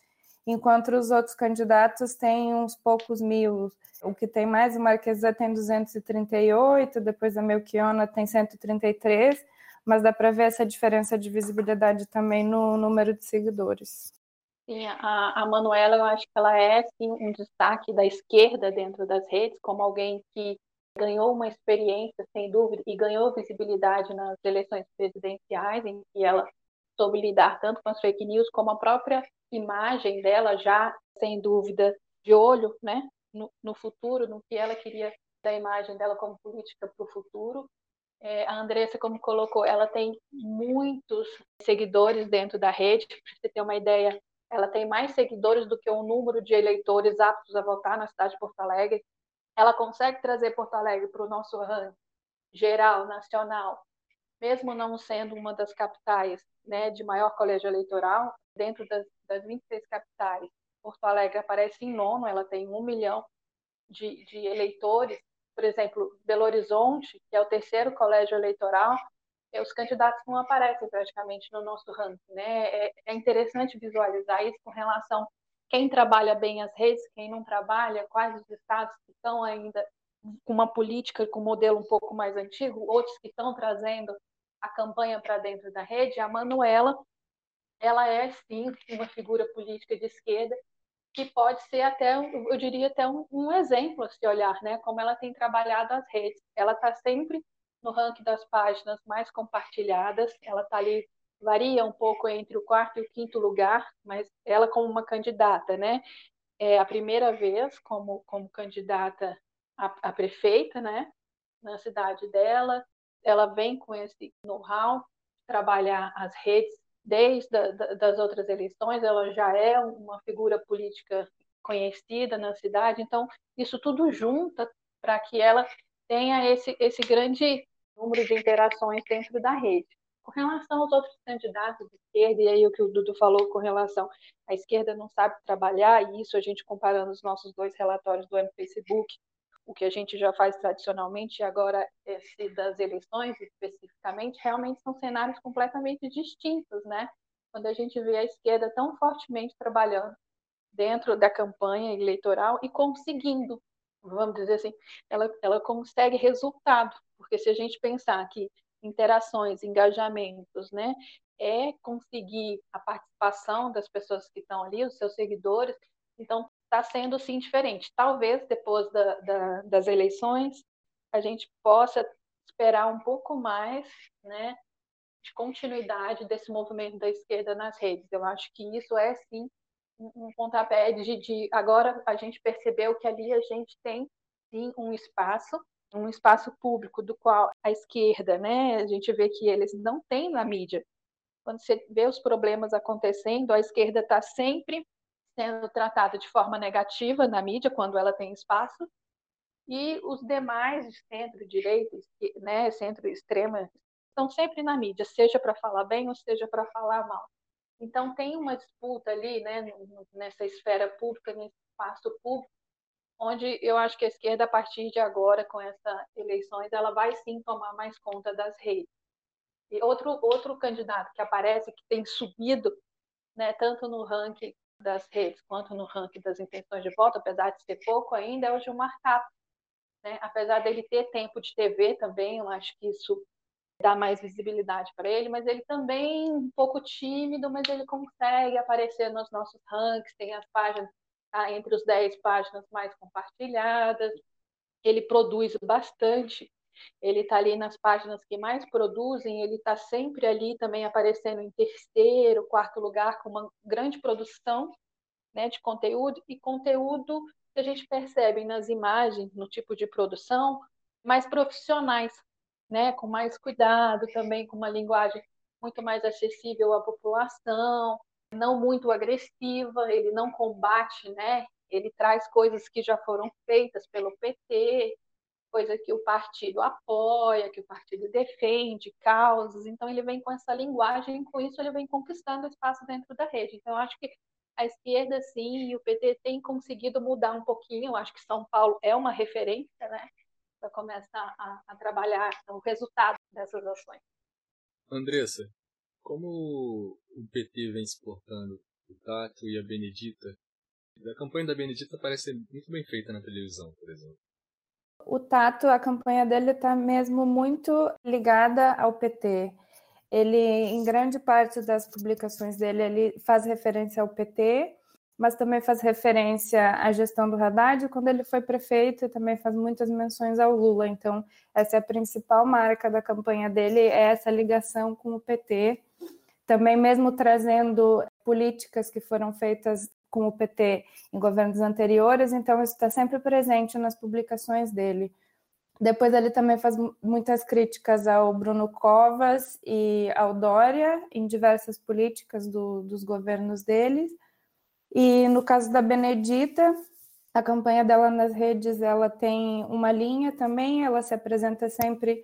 enquanto os outros candidatos têm uns poucos mil. O que tem mais, o Marquesa tem 238, depois a Melchiona tem 133, mas dá para ver essa diferença de visibilidade também no número de seguidores. A, a Manuela, eu acho que ela é sim, um destaque da esquerda dentro das redes, como alguém que ganhou uma experiência, sem dúvida, e ganhou visibilidade nas eleições presidenciais, em que ela soube lidar tanto com as fake news, como a própria imagem dela, já, sem dúvida, de olho né, no, no futuro, no que ela queria da imagem dela como política para o futuro. É, a Andressa, como colocou, ela tem muitos seguidores dentro da rede. Para você ter uma ideia, ela tem mais seguidores do que o número de eleitores aptos a votar na cidade de Porto Alegre. Ela consegue trazer Porto Alegre para o nosso ranking geral, nacional, mesmo não sendo uma das capitais né, de maior colégio eleitoral, dentro das, das 26 capitais, Porto Alegre aparece em nono, ela tem um milhão de, de eleitores. Por exemplo, Belo Horizonte, que é o terceiro colégio eleitoral, os candidatos não aparecem praticamente no nosso ranking, né? É, é interessante visualizar isso com relação quem trabalha bem as redes, quem não trabalha, quais os estados que estão ainda com uma política com um modelo um pouco mais antigo, outros que estão trazendo a campanha para dentro da rede. A Manuela, ela é sim uma figura política de esquerda que pode ser até, eu diria até um, um exemplo a se olhar, né? Como ela tem trabalhado as redes. Ela está sempre no ranking das páginas mais compartilhadas. Ela está ali, varia um pouco entre o quarto e o quinto lugar, mas ela como uma candidata, né? É a primeira vez como, como candidata a, a prefeita, né? Na cidade dela. Ela vem com esse know-how, trabalhar as redes desde a, das outras eleições, ela já é uma figura política conhecida na cidade, então isso tudo junta para que ela tenha esse, esse grande número de interações dentro da rede. Com relação aos outros candidatos de esquerda, e aí o que o Dudu falou com relação à esquerda não sabe trabalhar, e isso a gente comparando os nossos dois relatórios do Facebook, o que a gente já faz tradicionalmente, e agora esse das eleições especificamente, realmente são cenários completamente distintos, né? Quando a gente vê a esquerda tão fortemente trabalhando dentro da campanha eleitoral e conseguindo, vamos dizer assim, ela, ela consegue resultado, porque se a gente pensar que interações, engajamentos, né, é conseguir a participação das pessoas que estão ali, os seus seguidores, então está sendo sim diferente. Talvez depois da, da, das eleições a gente possa esperar um pouco mais, né, de continuidade desse movimento da esquerda nas redes. Eu acho que isso é sim um pontapé de, de agora a gente percebeu que ali a gente tem sim um espaço um espaço público do qual a esquerda, né, a gente vê que eles não têm na mídia. Quando você vê os problemas acontecendo, a esquerda está sempre sendo tratada de forma negativa na mídia, quando ela tem espaço, e os demais de centro-direita, né, centro-extrema estão sempre na mídia, seja para falar bem ou seja para falar mal. Então tem uma disputa ali, né, nessa esfera pública, nesse espaço público, onde eu acho que a esquerda, a partir de agora, com essas eleições, ela vai sim tomar mais conta das redes. E outro, outro candidato que aparece, que tem subido, né, tanto no ranking das redes quanto no ranking das intenções de voto, apesar de ser pouco ainda, é o Gilmar Tato. Né? Apesar dele ter tempo de TV também, eu acho que isso dá mais visibilidade para ele, mas ele também um pouco tímido, mas ele consegue aparecer nos nossos rankings, tem as páginas tá, entre os 10 páginas mais compartilhadas, ele produz bastante, ele está ali nas páginas que mais produzem, ele está sempre ali também aparecendo em terceiro, quarto lugar, com uma grande produção né, de conteúdo, e conteúdo que a gente percebe nas imagens, no tipo de produção, mais profissionais, né, com mais cuidado também, com uma linguagem muito mais acessível à população, não muito agressiva, ele não combate, né? Ele traz coisas que já foram feitas pelo PT, coisa que o partido apoia, que o partido defende, causas. Então ele vem com essa linguagem, e com isso ele vem conquistando espaço dentro da rede. Então acho que a esquerda, sim, e o PT tem conseguido mudar um pouquinho. Eu acho que São Paulo é uma referência, né? Para começar a, a trabalhar o resultado dessas ações. Andressa, como o PT vem se portando, o Tato e a Benedita, a campanha da Benedita parece muito bem feita na televisão, por exemplo. O Tato, a campanha dele está mesmo muito ligada ao PT. Ele, em grande parte das publicações dele, ele faz referência ao PT, mas também faz referência à gestão do Haddad quando ele foi prefeito e também faz muitas menções ao Lula. Então, essa é a principal marca da campanha dele, é essa ligação com o PT. Também mesmo trazendo políticas que foram feitas com o PT em governos anteriores, então isso está sempre presente nas publicações dele. Depois ele também faz muitas críticas ao Bruno Covas e ao Dória em diversas políticas do, dos governos deles. E no caso da Benedita, a campanha dela nas redes, ela tem uma linha também, ela se apresenta sempre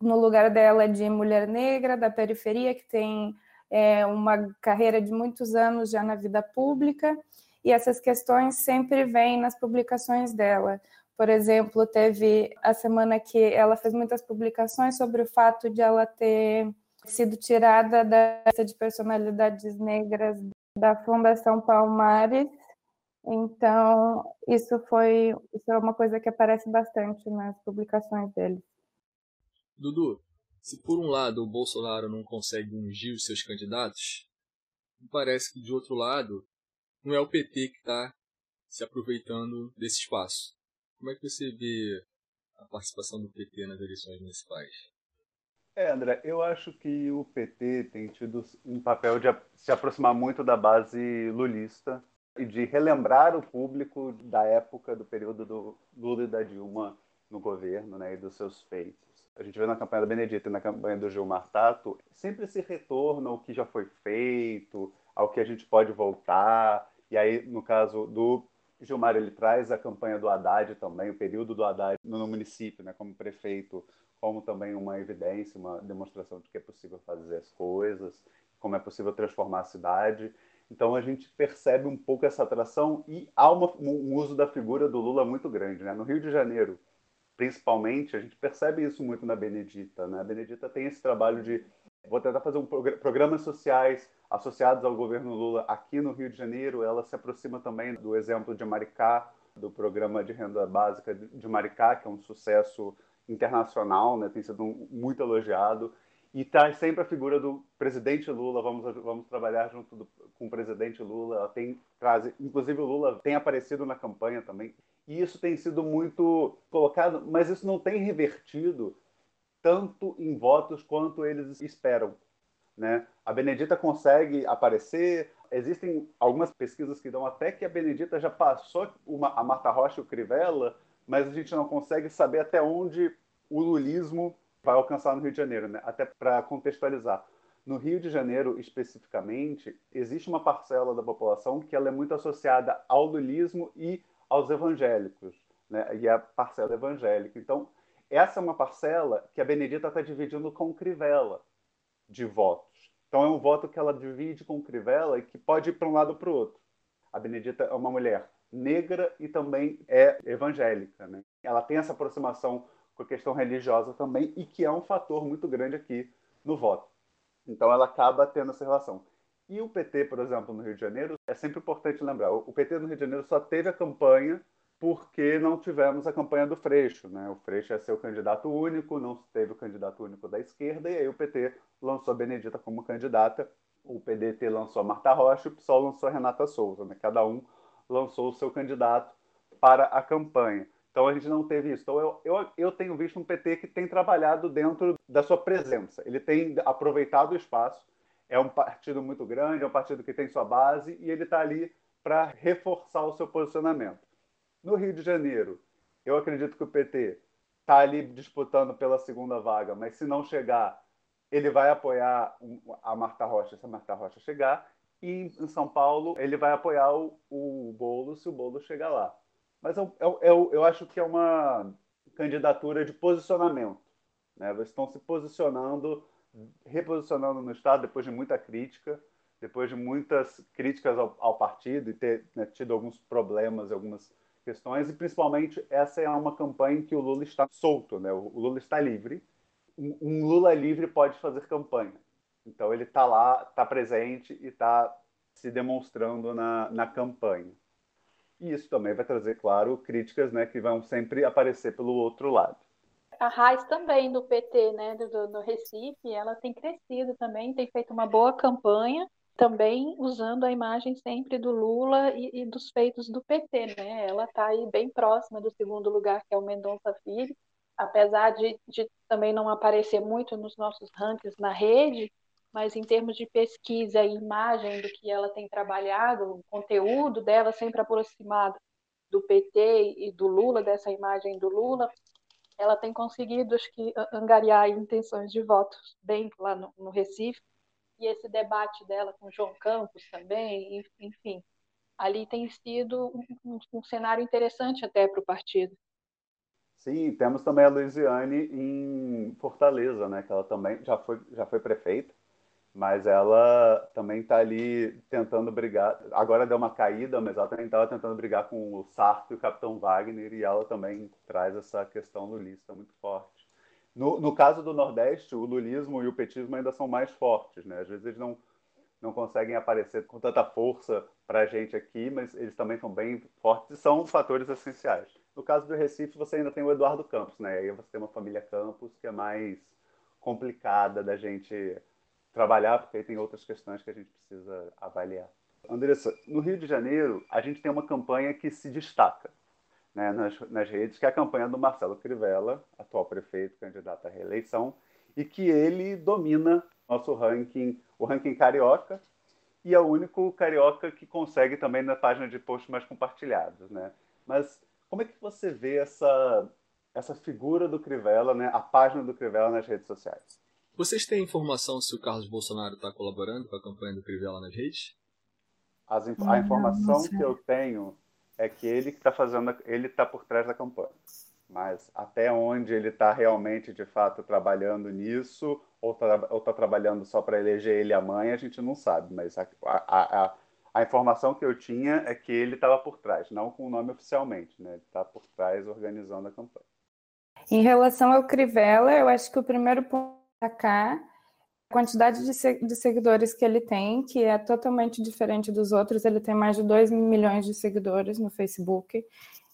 no lugar dela de mulher negra da periferia que tem é, uma carreira de muitos anos já na vida pública e essas questões sempre vêm nas publicações dela. Por exemplo, teve a semana que ela fez muitas publicações sobre o fato de ela ter sido tirada da lista de personalidades negras da Fundação Palmares. Então, isso foi isso é uma coisa que aparece bastante nas publicações dele. Dudu, se por um lado o Bolsonaro não consegue ungir os seus candidatos, parece que de outro lado não é o PT que está se aproveitando desse espaço. Como é que você vê a participação do PT nas eleições municipais? É, André, eu acho que o PT tem tido um papel de se aproximar muito da base lulista e de relembrar o público da época, do período do Lula e da Dilma no governo né, e dos seus feitos. A gente vê na campanha da Benedita e na campanha do Gilmar Tato sempre esse retorno ao que já foi feito, ao que a gente pode voltar. E aí, no caso do Gilmar ele traz a campanha do Haddad também, o período do Haddad no município, né, como prefeito, como também uma evidência, uma demonstração de que é possível fazer as coisas, como é possível transformar a cidade. Então a gente percebe um pouco essa atração e há uma, um uso da figura do Lula muito grande. Né? No Rio de Janeiro, principalmente, a gente percebe isso muito na Benedita. Né? A Benedita tem esse trabalho de vou tentar fazer um progr programas sociais associados ao governo Lula aqui no Rio de Janeiro. Ela se aproxima também do exemplo de Maricá, do programa de renda básica de Maricá, que é um sucesso internacional, né? tem sido um, muito elogiado. E traz sempre a figura do presidente Lula, vamos, vamos trabalhar junto do, com o presidente Lula. Ela tem, traz, inclusive o Lula tem aparecido na campanha também. E isso tem sido muito colocado, mas isso não tem revertido tanto em votos quanto eles esperam. Né? A Benedita consegue aparecer. Existem algumas pesquisas que dão até que a Benedita já passou uma, a Marta Rocha e o Crivella, mas a gente não consegue saber até onde o lulismo vai alcançar no Rio de Janeiro, né? até para contextualizar. No Rio de Janeiro, especificamente, existe uma parcela da população que ela é muito associada ao lulismo e aos evangélicos, né? e a parcela evangélica. Então, essa é uma parcela que a Benedita está dividindo com Crivella de votos. Então é um voto que ela divide com Crivella e que pode ir para um lado ou para o outro. A Benedita é uma mulher negra e também é evangélica. Né? Ela tem essa aproximação com a questão religiosa também e que é um fator muito grande aqui no voto. Então ela acaba tendo essa relação. E o PT, por exemplo, no Rio de Janeiro, é sempre importante lembrar, o PT no Rio de Janeiro só teve a campanha porque não tivemos a campanha do Freixo. Né? O Freixo é seu candidato único, não teve o candidato único da esquerda, e aí o PT lançou a Benedita como candidata, o PDT lançou a Marta Rocha o PSOL lançou a Renata Souza. Né? Cada um lançou o seu candidato para a campanha. Então a gente não teve isso. Então eu, eu, eu tenho visto um PT que tem trabalhado dentro da sua presença. Ele tem aproveitado o espaço. É um partido muito grande, é um partido que tem sua base e ele está ali para reforçar o seu posicionamento. No Rio de Janeiro, eu acredito que o PT está ali disputando pela segunda vaga, mas se não chegar, ele vai apoiar a Marta Rocha se a Marta Rocha chegar. E em São Paulo, ele vai apoiar o, o Bolo se o Bolo chegar lá. Mas eu, eu, eu, eu acho que é uma candidatura de posicionamento. Né? Estão se posicionando, reposicionando no Estado depois de muita crítica, depois de muitas críticas ao, ao partido e ter né, tido alguns problemas, algumas questões, e principalmente essa é uma campanha em que o Lula está solto, né? o Lula está livre. Um, um Lula livre pode fazer campanha. Então ele está lá, está presente e está se demonstrando na, na campanha. E isso também vai trazer, claro, críticas né, que vão sempre aparecer pelo outro lado. A Raiz também do PT, né, do, do Recife, ela tem crescido também, tem feito uma boa campanha, também usando a imagem sempre do Lula e, e dos feitos do PT, né? Ela está aí bem próxima do segundo lugar, que é o Mendonça Filho, apesar de, de também não aparecer muito nos nossos rankings na rede, mas em termos de pesquisa e imagem do que ela tem trabalhado, o conteúdo dela sempre aproximado do PT e do Lula, dessa imagem do Lula, ela tem conseguido, acho que, angariar intenções de votos bem lá no, no Recife, e esse debate dela com João Campos também, enfim, ali tem sido um, um cenário interessante até para o partido. Sim, temos também a Luiziane em Fortaleza, né, que ela também já foi, já foi prefeita, mas ela também está ali tentando brigar. Agora deu uma caída, mas ela também estava tentando brigar com o Sarto e o Capitão Wagner, e ela também traz essa questão lulista muito forte. No, no caso do Nordeste, o lulismo e o petismo ainda são mais fortes, né? Às vezes eles não, não conseguem aparecer com tanta força para a gente aqui, mas eles também são bem fortes e são fatores essenciais. No caso do Recife, você ainda tem o Eduardo Campos, né? Aí você tem uma família Campos que é mais complicada da gente trabalhar, porque aí tem outras questões que a gente precisa avaliar. Andressa, no Rio de Janeiro, a gente tem uma campanha que se destaca né, nas, nas redes, que é a campanha do Marcelo Crivella, atual prefeito, candidato à reeleição, e que ele domina nosso ranking, o ranking carioca, e é o único carioca que consegue também na página de posts mais compartilhados. Né? Mas como é que você vê essa, essa figura do Crivella, né, a página do Crivella nas redes sociais? Vocês têm informação se o Carlos Bolsonaro está colaborando com a campanha do Crivella nas redes? Inf a informação que eu tenho é que ele está fazendo, ele está por trás da campanha. Mas até onde ele está realmente, de fato, trabalhando nisso, ou está tá trabalhando só para eleger ele a mãe, a gente não sabe. Mas a, a, a, a informação que eu tinha é que ele estava por trás, não com o nome oficialmente, né? Ele está por trás organizando a campanha. Em relação ao Crivella, eu acho que o primeiro ponto destacar a quantidade de, seguidores que ele tem, que é totalmente diferente dos outros. Ele tem mais de 2 milhões de seguidores no Facebook.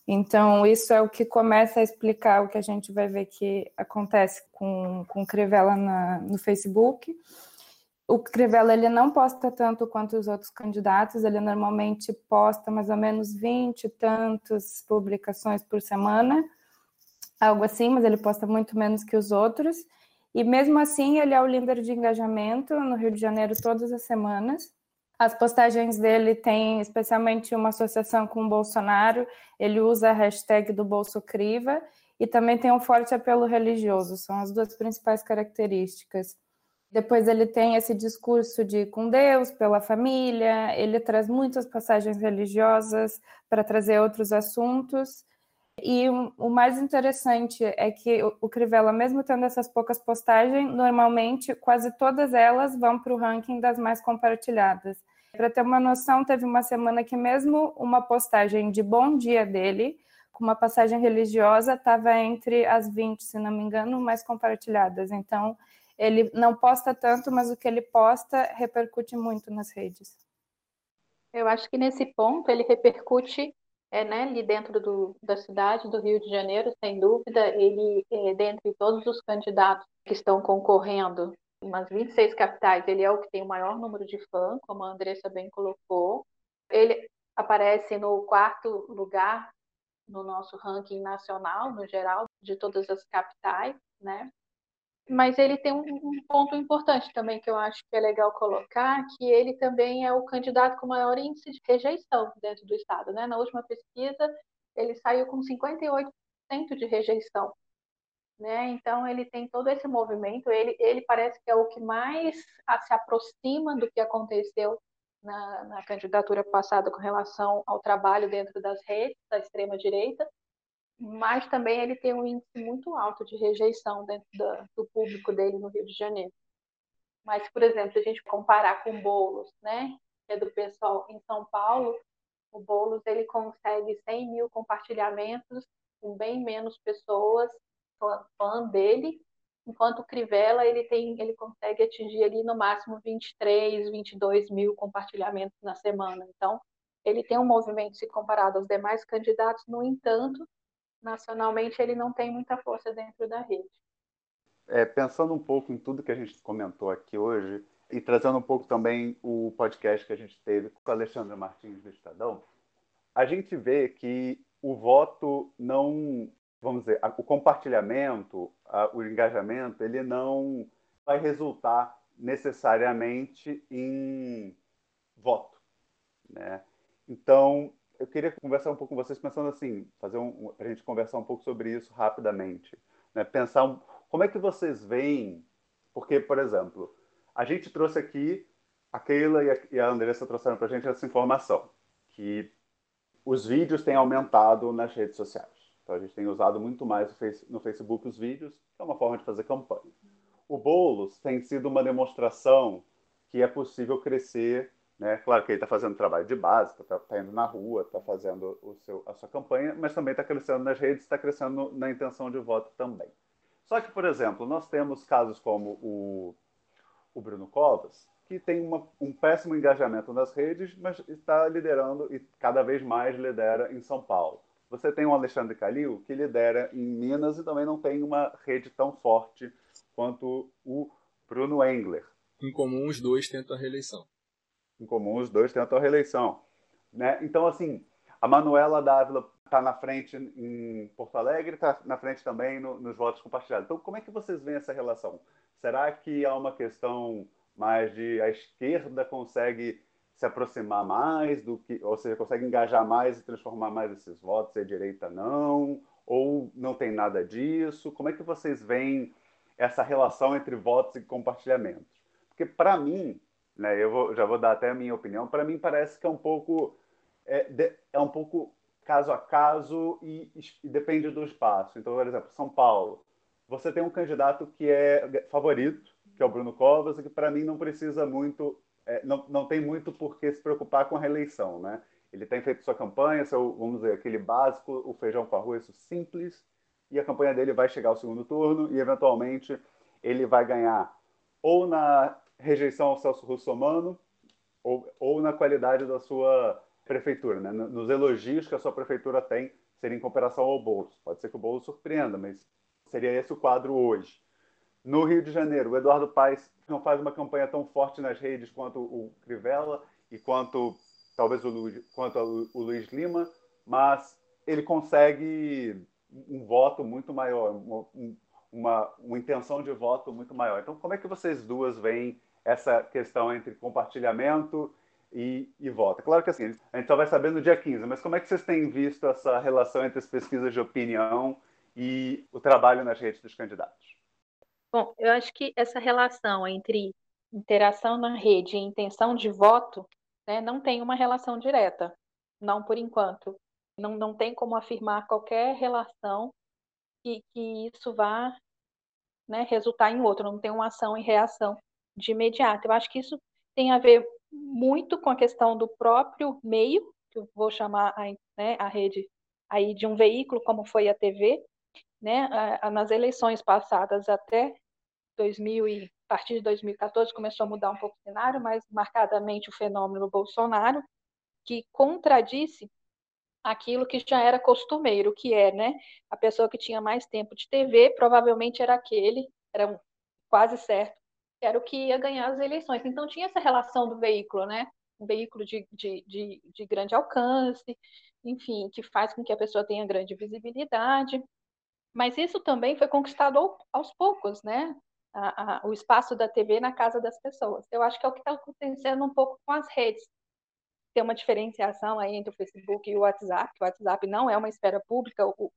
Então, isso é o que começa a explicar o que a gente vai ver que acontece com, com Crivella na, no Facebook. O Crivella ele não posta tanto quanto os outros candidatos, ele normalmente posta mais ou menos 20 e tantas publicações por semana, algo assim, mas ele posta muito menos que os outros. E mesmo assim, ele é o líder de engajamento no Rio de Janeiro todas as semanas. As postagens dele têm especialmente uma associação com o Bolsonaro, ele usa a hashtag do Bolso Criva e também tem um forte apelo religioso, são as duas principais características. Depois ele tem esse discurso de com Deus, pela família, ele traz muitas passagens religiosas para trazer outros assuntos E o mais interessante é que o Crivella, mesmo tendo essas poucas postagens, normalmente quase todas elas vão para o ranking das mais compartilhadas. Para ter uma noção, teve uma semana que mesmo uma postagem de bom dia dele, com uma passagem religiosa, estava entre as 20, se não me engano, mais compartilhadas. Então, ele não posta tanto, mas o que ele posta repercute muito nas redes. Eu acho que nesse ponto ele repercute é, né, ali dentro do, da cidade do Rio de Janeiro, sem dúvida, ele, é, dentre todos os candidatos que estão concorrendo, umas 26 capitais, ele é o que tem o maior número de fãs, como a Andressa bem colocou. Ele aparece no quarto lugar no nosso ranking nacional, no geral, de todas as capitais, né? Mas ele tem um, um, ponto importante também que eu acho que é legal colocar, que ele também é o candidato com maior índice de rejeição dentro do Estado. Né? Na última pesquisa, ele saiu com 58% de rejeição. Né? Então, ele tem todo esse movimento, ele, ele parece que é o que mais se aproxima do que aconteceu na, na candidatura passada com relação ao trabalho dentro das redes da extrema-direita, mas também ele tem um índice muito alto de rejeição dentro do público dele no Rio de Janeiro. Mas, por exemplo, se a gente comparar com Boulos, né, que é do pessoal em São Paulo, o Boulos ele consegue 100 mil compartilhamentos com bem menos pessoas fã dele, enquanto o Crivella ele tem, ele consegue atingir ali no máximo 23, 22 mil compartilhamentos na semana. Então, ele tem um movimento se comparado aos demais candidatos, no entanto, nacionalmente ele não tem muita força dentro da rede. É, pensando um pouco em tudo que a gente comentou aqui hoje e trazendo um pouco também o podcast que a gente teve com o Alexandre Martins do Estadão, a gente vê que o voto não, vamos dizer, o compartilhamento, o engajamento, ele não vai resultar necessariamente em voto, né? Então, eu queria conversar um pouco com vocês, pensando assim, fazer um, a gente conversar um pouco sobre isso rapidamente. Né? Pensar um, como é que vocês veem, porque, por exemplo, a gente trouxe aqui, a Keila e a, e a Andressa trouxeram para a gente essa informação, que os vídeos têm aumentado nas redes sociais. Então, a gente tem usado muito mais no Facebook os vídeos, que é uma forma de fazer campanha. O Boulos tem sido uma demonstração que é possível crescer né? Claro que ele está fazendo trabalho de base, está tá indo na rua, está fazendo o seu, a sua campanha, mas também está crescendo nas redes, está crescendo na intenção de voto também. Só que, por exemplo, nós temos casos como o, o Bruno Covas, que tem uma, um péssimo engajamento nas redes, mas está liderando e cada vez mais lidera em São Paulo. Você tem o Alexandre Calil, que lidera em Minas e também não tem uma rede tão forte quanto o Bruno Engler. Em comum, os dois tentam a reeleição em comum, os dois tentam a reeleição. Né? Então, assim, a Manuela Dávila está na frente em Porto Alegre, está na frente também no, nos votos compartilhados. Então, como é que vocês veem essa relação? Será que há uma questão mais de a esquerda consegue se aproximar mais do que, ou seja, consegue engajar mais e transformar mais esses votos e a direita não? Ou não tem nada disso? Como é que vocês veem essa relação entre votos e compartilhamentos? Porque, para mim, né? Eu vou, já vou dar até a minha opinião. Para mim parece que é um pouco é, de, é um pouco caso a caso e, e, depende do espaço. Então, por exemplo, São Paulo, você tem um candidato que é favorito, que é o Bruno Covas, que para mim não precisa muito, é, não, não tem muito por que se preocupar com a reeleição, né? Ele tem feito sua campanha, seu, vamos dizer, aquele básico, o feijão com arroz simples, e a campanha dele vai chegar ao segundo turno e, eventualmente, ele vai ganhar ou na rejeição ao Celso Russomano ou, ou na qualidade da sua prefeitura, né? nos elogios que a sua prefeitura tem, seria em comparação ao Bolso. Pode ser que o Bolso surpreenda, mas seria esse o quadro hoje. No Rio de Janeiro, o Eduardo Paes não faz uma campanha tão forte nas redes quanto o Crivella e quanto talvez o Luiz, quanto o Luiz Lima, mas ele consegue um voto muito maior, uma, uma, intenção de voto muito maior. Então, como é que vocês duas veem essa questão entre compartilhamento e, e. Claro que assim, a gente só vai saber no dia 15, mas como é que vocês têm visto essa relação entre as pesquisas de opinião e o trabalho nas redes dos candidatos? Bom, eu acho que essa relação entre interação na rede e intenção de voto né, não tem uma relação direta, não por enquanto. Não, não tem como afirmar qualquer relação que, que isso vá né, resultar em outro, não tem uma ação e reação de imediato. Eu acho que isso tem a ver muito com a questão do próprio meio, que eu vou chamar a, né, a rede aí de um veículo como foi a TV, né, nas eleições passadas até 2000 e a partir de 2014 começou a mudar um pouco o cenário, mas marcadamente o fenômeno Bolsonaro, que contradisse aquilo que já era costumeiro, que é, né, a pessoa que tinha mais tempo de TV, provavelmente era aquele, era um, quase certo, era o que ia ganhar as eleições. Então tinha essa relação do veículo, né, um veículo de, de, de, de grande alcance, enfim, que faz com que a pessoa tenha grande visibilidade, mas isso também foi conquistado aos poucos, né? A, a, o espaço da TV na casa das pessoas. Eu acho que é o que está acontecendo um pouco com as redes tem uma diferenciação aí entre o Facebook e o WhatsApp. O WhatsApp não é uma esfera pública, o,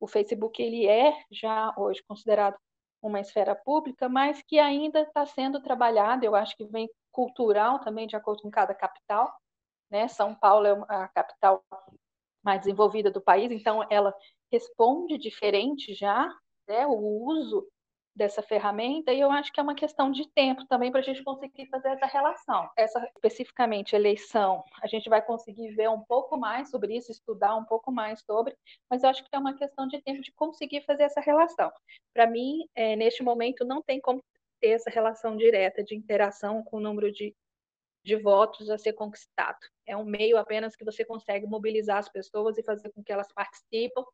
o Facebook ele é já hoje considerado uma esfera pública, mas que ainda está sendo trabalhado. Eu acho que vem cultural também, de acordo com cada capital. Né? São Paulo é a capital mais desenvolvida do país, então ela responde diferente já né, o uso dessa ferramenta, e eu acho que é uma questão de tempo também para a gente conseguir fazer essa relação. Essa, especificamente, eleição, a gente vai conseguir ver um pouco mais sobre isso, estudar um pouco mais sobre, mas eu acho que é uma questão de tempo de conseguir fazer essa relação. Para mim, é, neste momento, não tem como ter essa relação direta de interação com o número de, de votos a ser conquistado. É um meio apenas que você consegue mobilizar as pessoas e fazer com que elas participem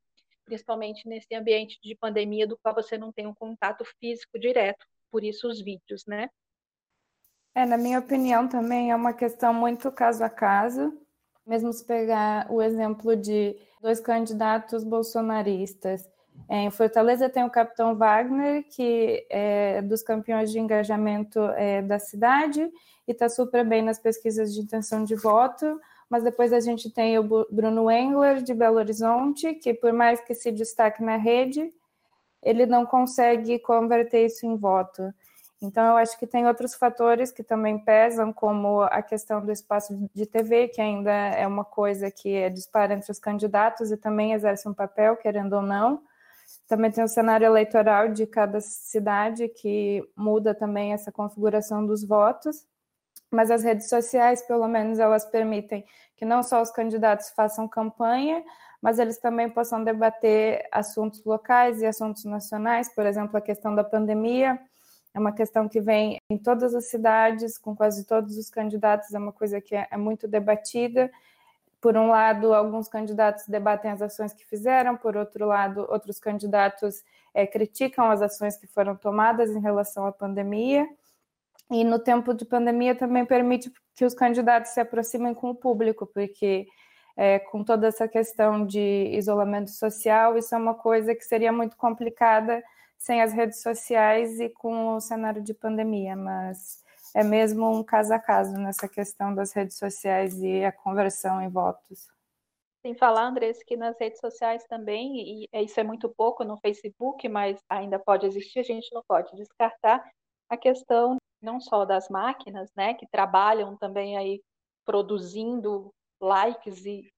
principalmente nesse ambiente de pandemia do qual você não tem um contato físico direto, por isso os vídeos, né? É, na minha opinião também é uma questão muito caso a caso, mesmo se pegar o exemplo de dois candidatos bolsonaristas. Em Fortaleza tem o capitão Wagner, que é dos campeões de engajamento é, da cidade e está super bem nas pesquisas de intenção de voto, mas depois a gente tem o Bruno Engler, de Belo Horizonte, que por mais que se destaque na rede, ele não consegue converter isso em voto. Então, eu acho que tem outros fatores que também pesam, como a questão do espaço de TV, que ainda é uma coisa que é dispara entre os candidatos e também exerce um papel, querendo ou não. Também tem o cenário eleitoral de cada cidade, que muda também essa configuração dos votos mas as redes sociais, pelo menos, elas permitem que não só os candidatos façam campanha, mas eles também possam debater assuntos locais e assuntos nacionais, por exemplo, a questão da pandemia. É uma questão que vem em todas as cidades, com quase todos os candidatos, é uma coisa que é, é muito debatida. Por um lado, alguns candidatos debatem as ações que fizeram, por outro lado, outros candidatos é, criticam as ações que foram tomadas em relação à pandemia. E no tempo de pandemia também permite que os candidatos se aproximem com o público, porque é, com toda essa questão de isolamento social, isso é uma coisa que seria muito complicada sem as redes sociais e com o cenário de pandemia, mas é mesmo um caso a caso nessa questão das redes sociais e a conversão em votos. Sem falar, Andressa, que nas redes sociais também, e isso é muito pouco no Facebook, mas ainda pode existir, a gente não pode descartar a questão não só das máquinas, né, que trabalham também aí produzindo likes e,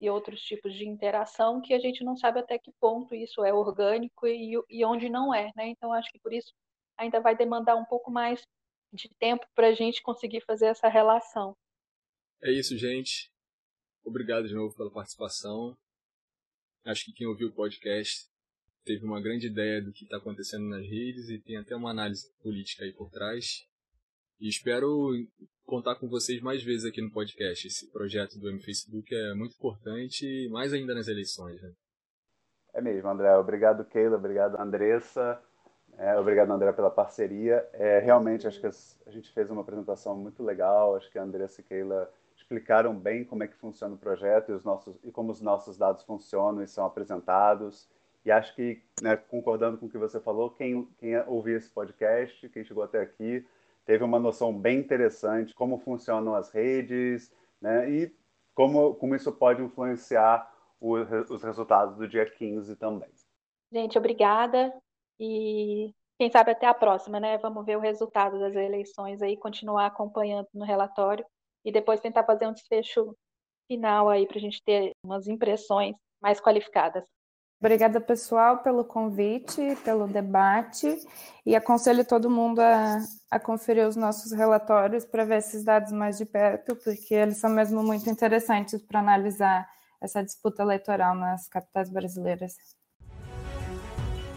e outros tipos de interação que a gente não sabe até que ponto isso é orgânico e, e onde não é, né? Então acho que por isso ainda vai demandar um pouco mais de tempo para a gente conseguir fazer essa relação. É isso, gente. Obrigado de novo pela participação. Acho que quem ouviu o podcast teve uma grande ideia do que está acontecendo nas redes e tem até uma análise política aí por trás. E espero contar com vocês mais vezes aqui no podcast. Esse projeto do M-Facebook é muito importante, mais ainda nas eleições. Né? É mesmo, André. Obrigado, Keila. Obrigado, Andressa. É, obrigado, André, pela parceria. É, realmente, acho que a gente fez uma apresentação muito legal. Acho que a Andressa e Keila explicaram bem como é que funciona o projeto e, os nossos, e como os nossos dados funcionam e são apresentados. E acho que, né, concordando com o que você falou, quem, quem ouviu esse podcast, quem chegou até aqui, teve uma noção bem interessante como funcionam as redes, né, e como, como isso pode influenciar o, os resultados do dia 15 também. Gente, obrigada e quem sabe até a próxima, né? Vamos ver o resultado das eleições aí, continuar acompanhando no relatório e depois tentar fazer um desfecho final aí para a gente ter umas impressões mais qualificadas. Obrigada, pessoal, pelo convite, pelo debate e aconselho todo mundo a, a conferir os nossos relatórios para ver esses dados mais de perto, porque eles são mesmo muito interessantes para analisar essa disputa eleitoral nas capitais brasileiras.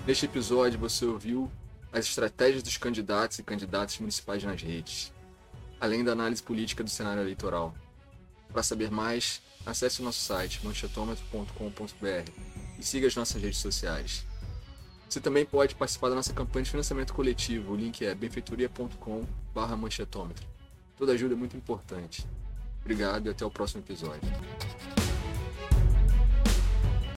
Neste episódio, você ouviu as estratégias dos candidatos e candidatas municipais nas redes, além da análise política do cenário eleitoral. Para saber mais, acesse o nosso site manchetômetro.com.br e siga as nossas redes sociais. Você também pode participar da nossa campanha de financiamento coletivo. O link é benfeitoria.com/manchetômetro. Toda ajuda é muito importante. Obrigado e até o próximo episódio.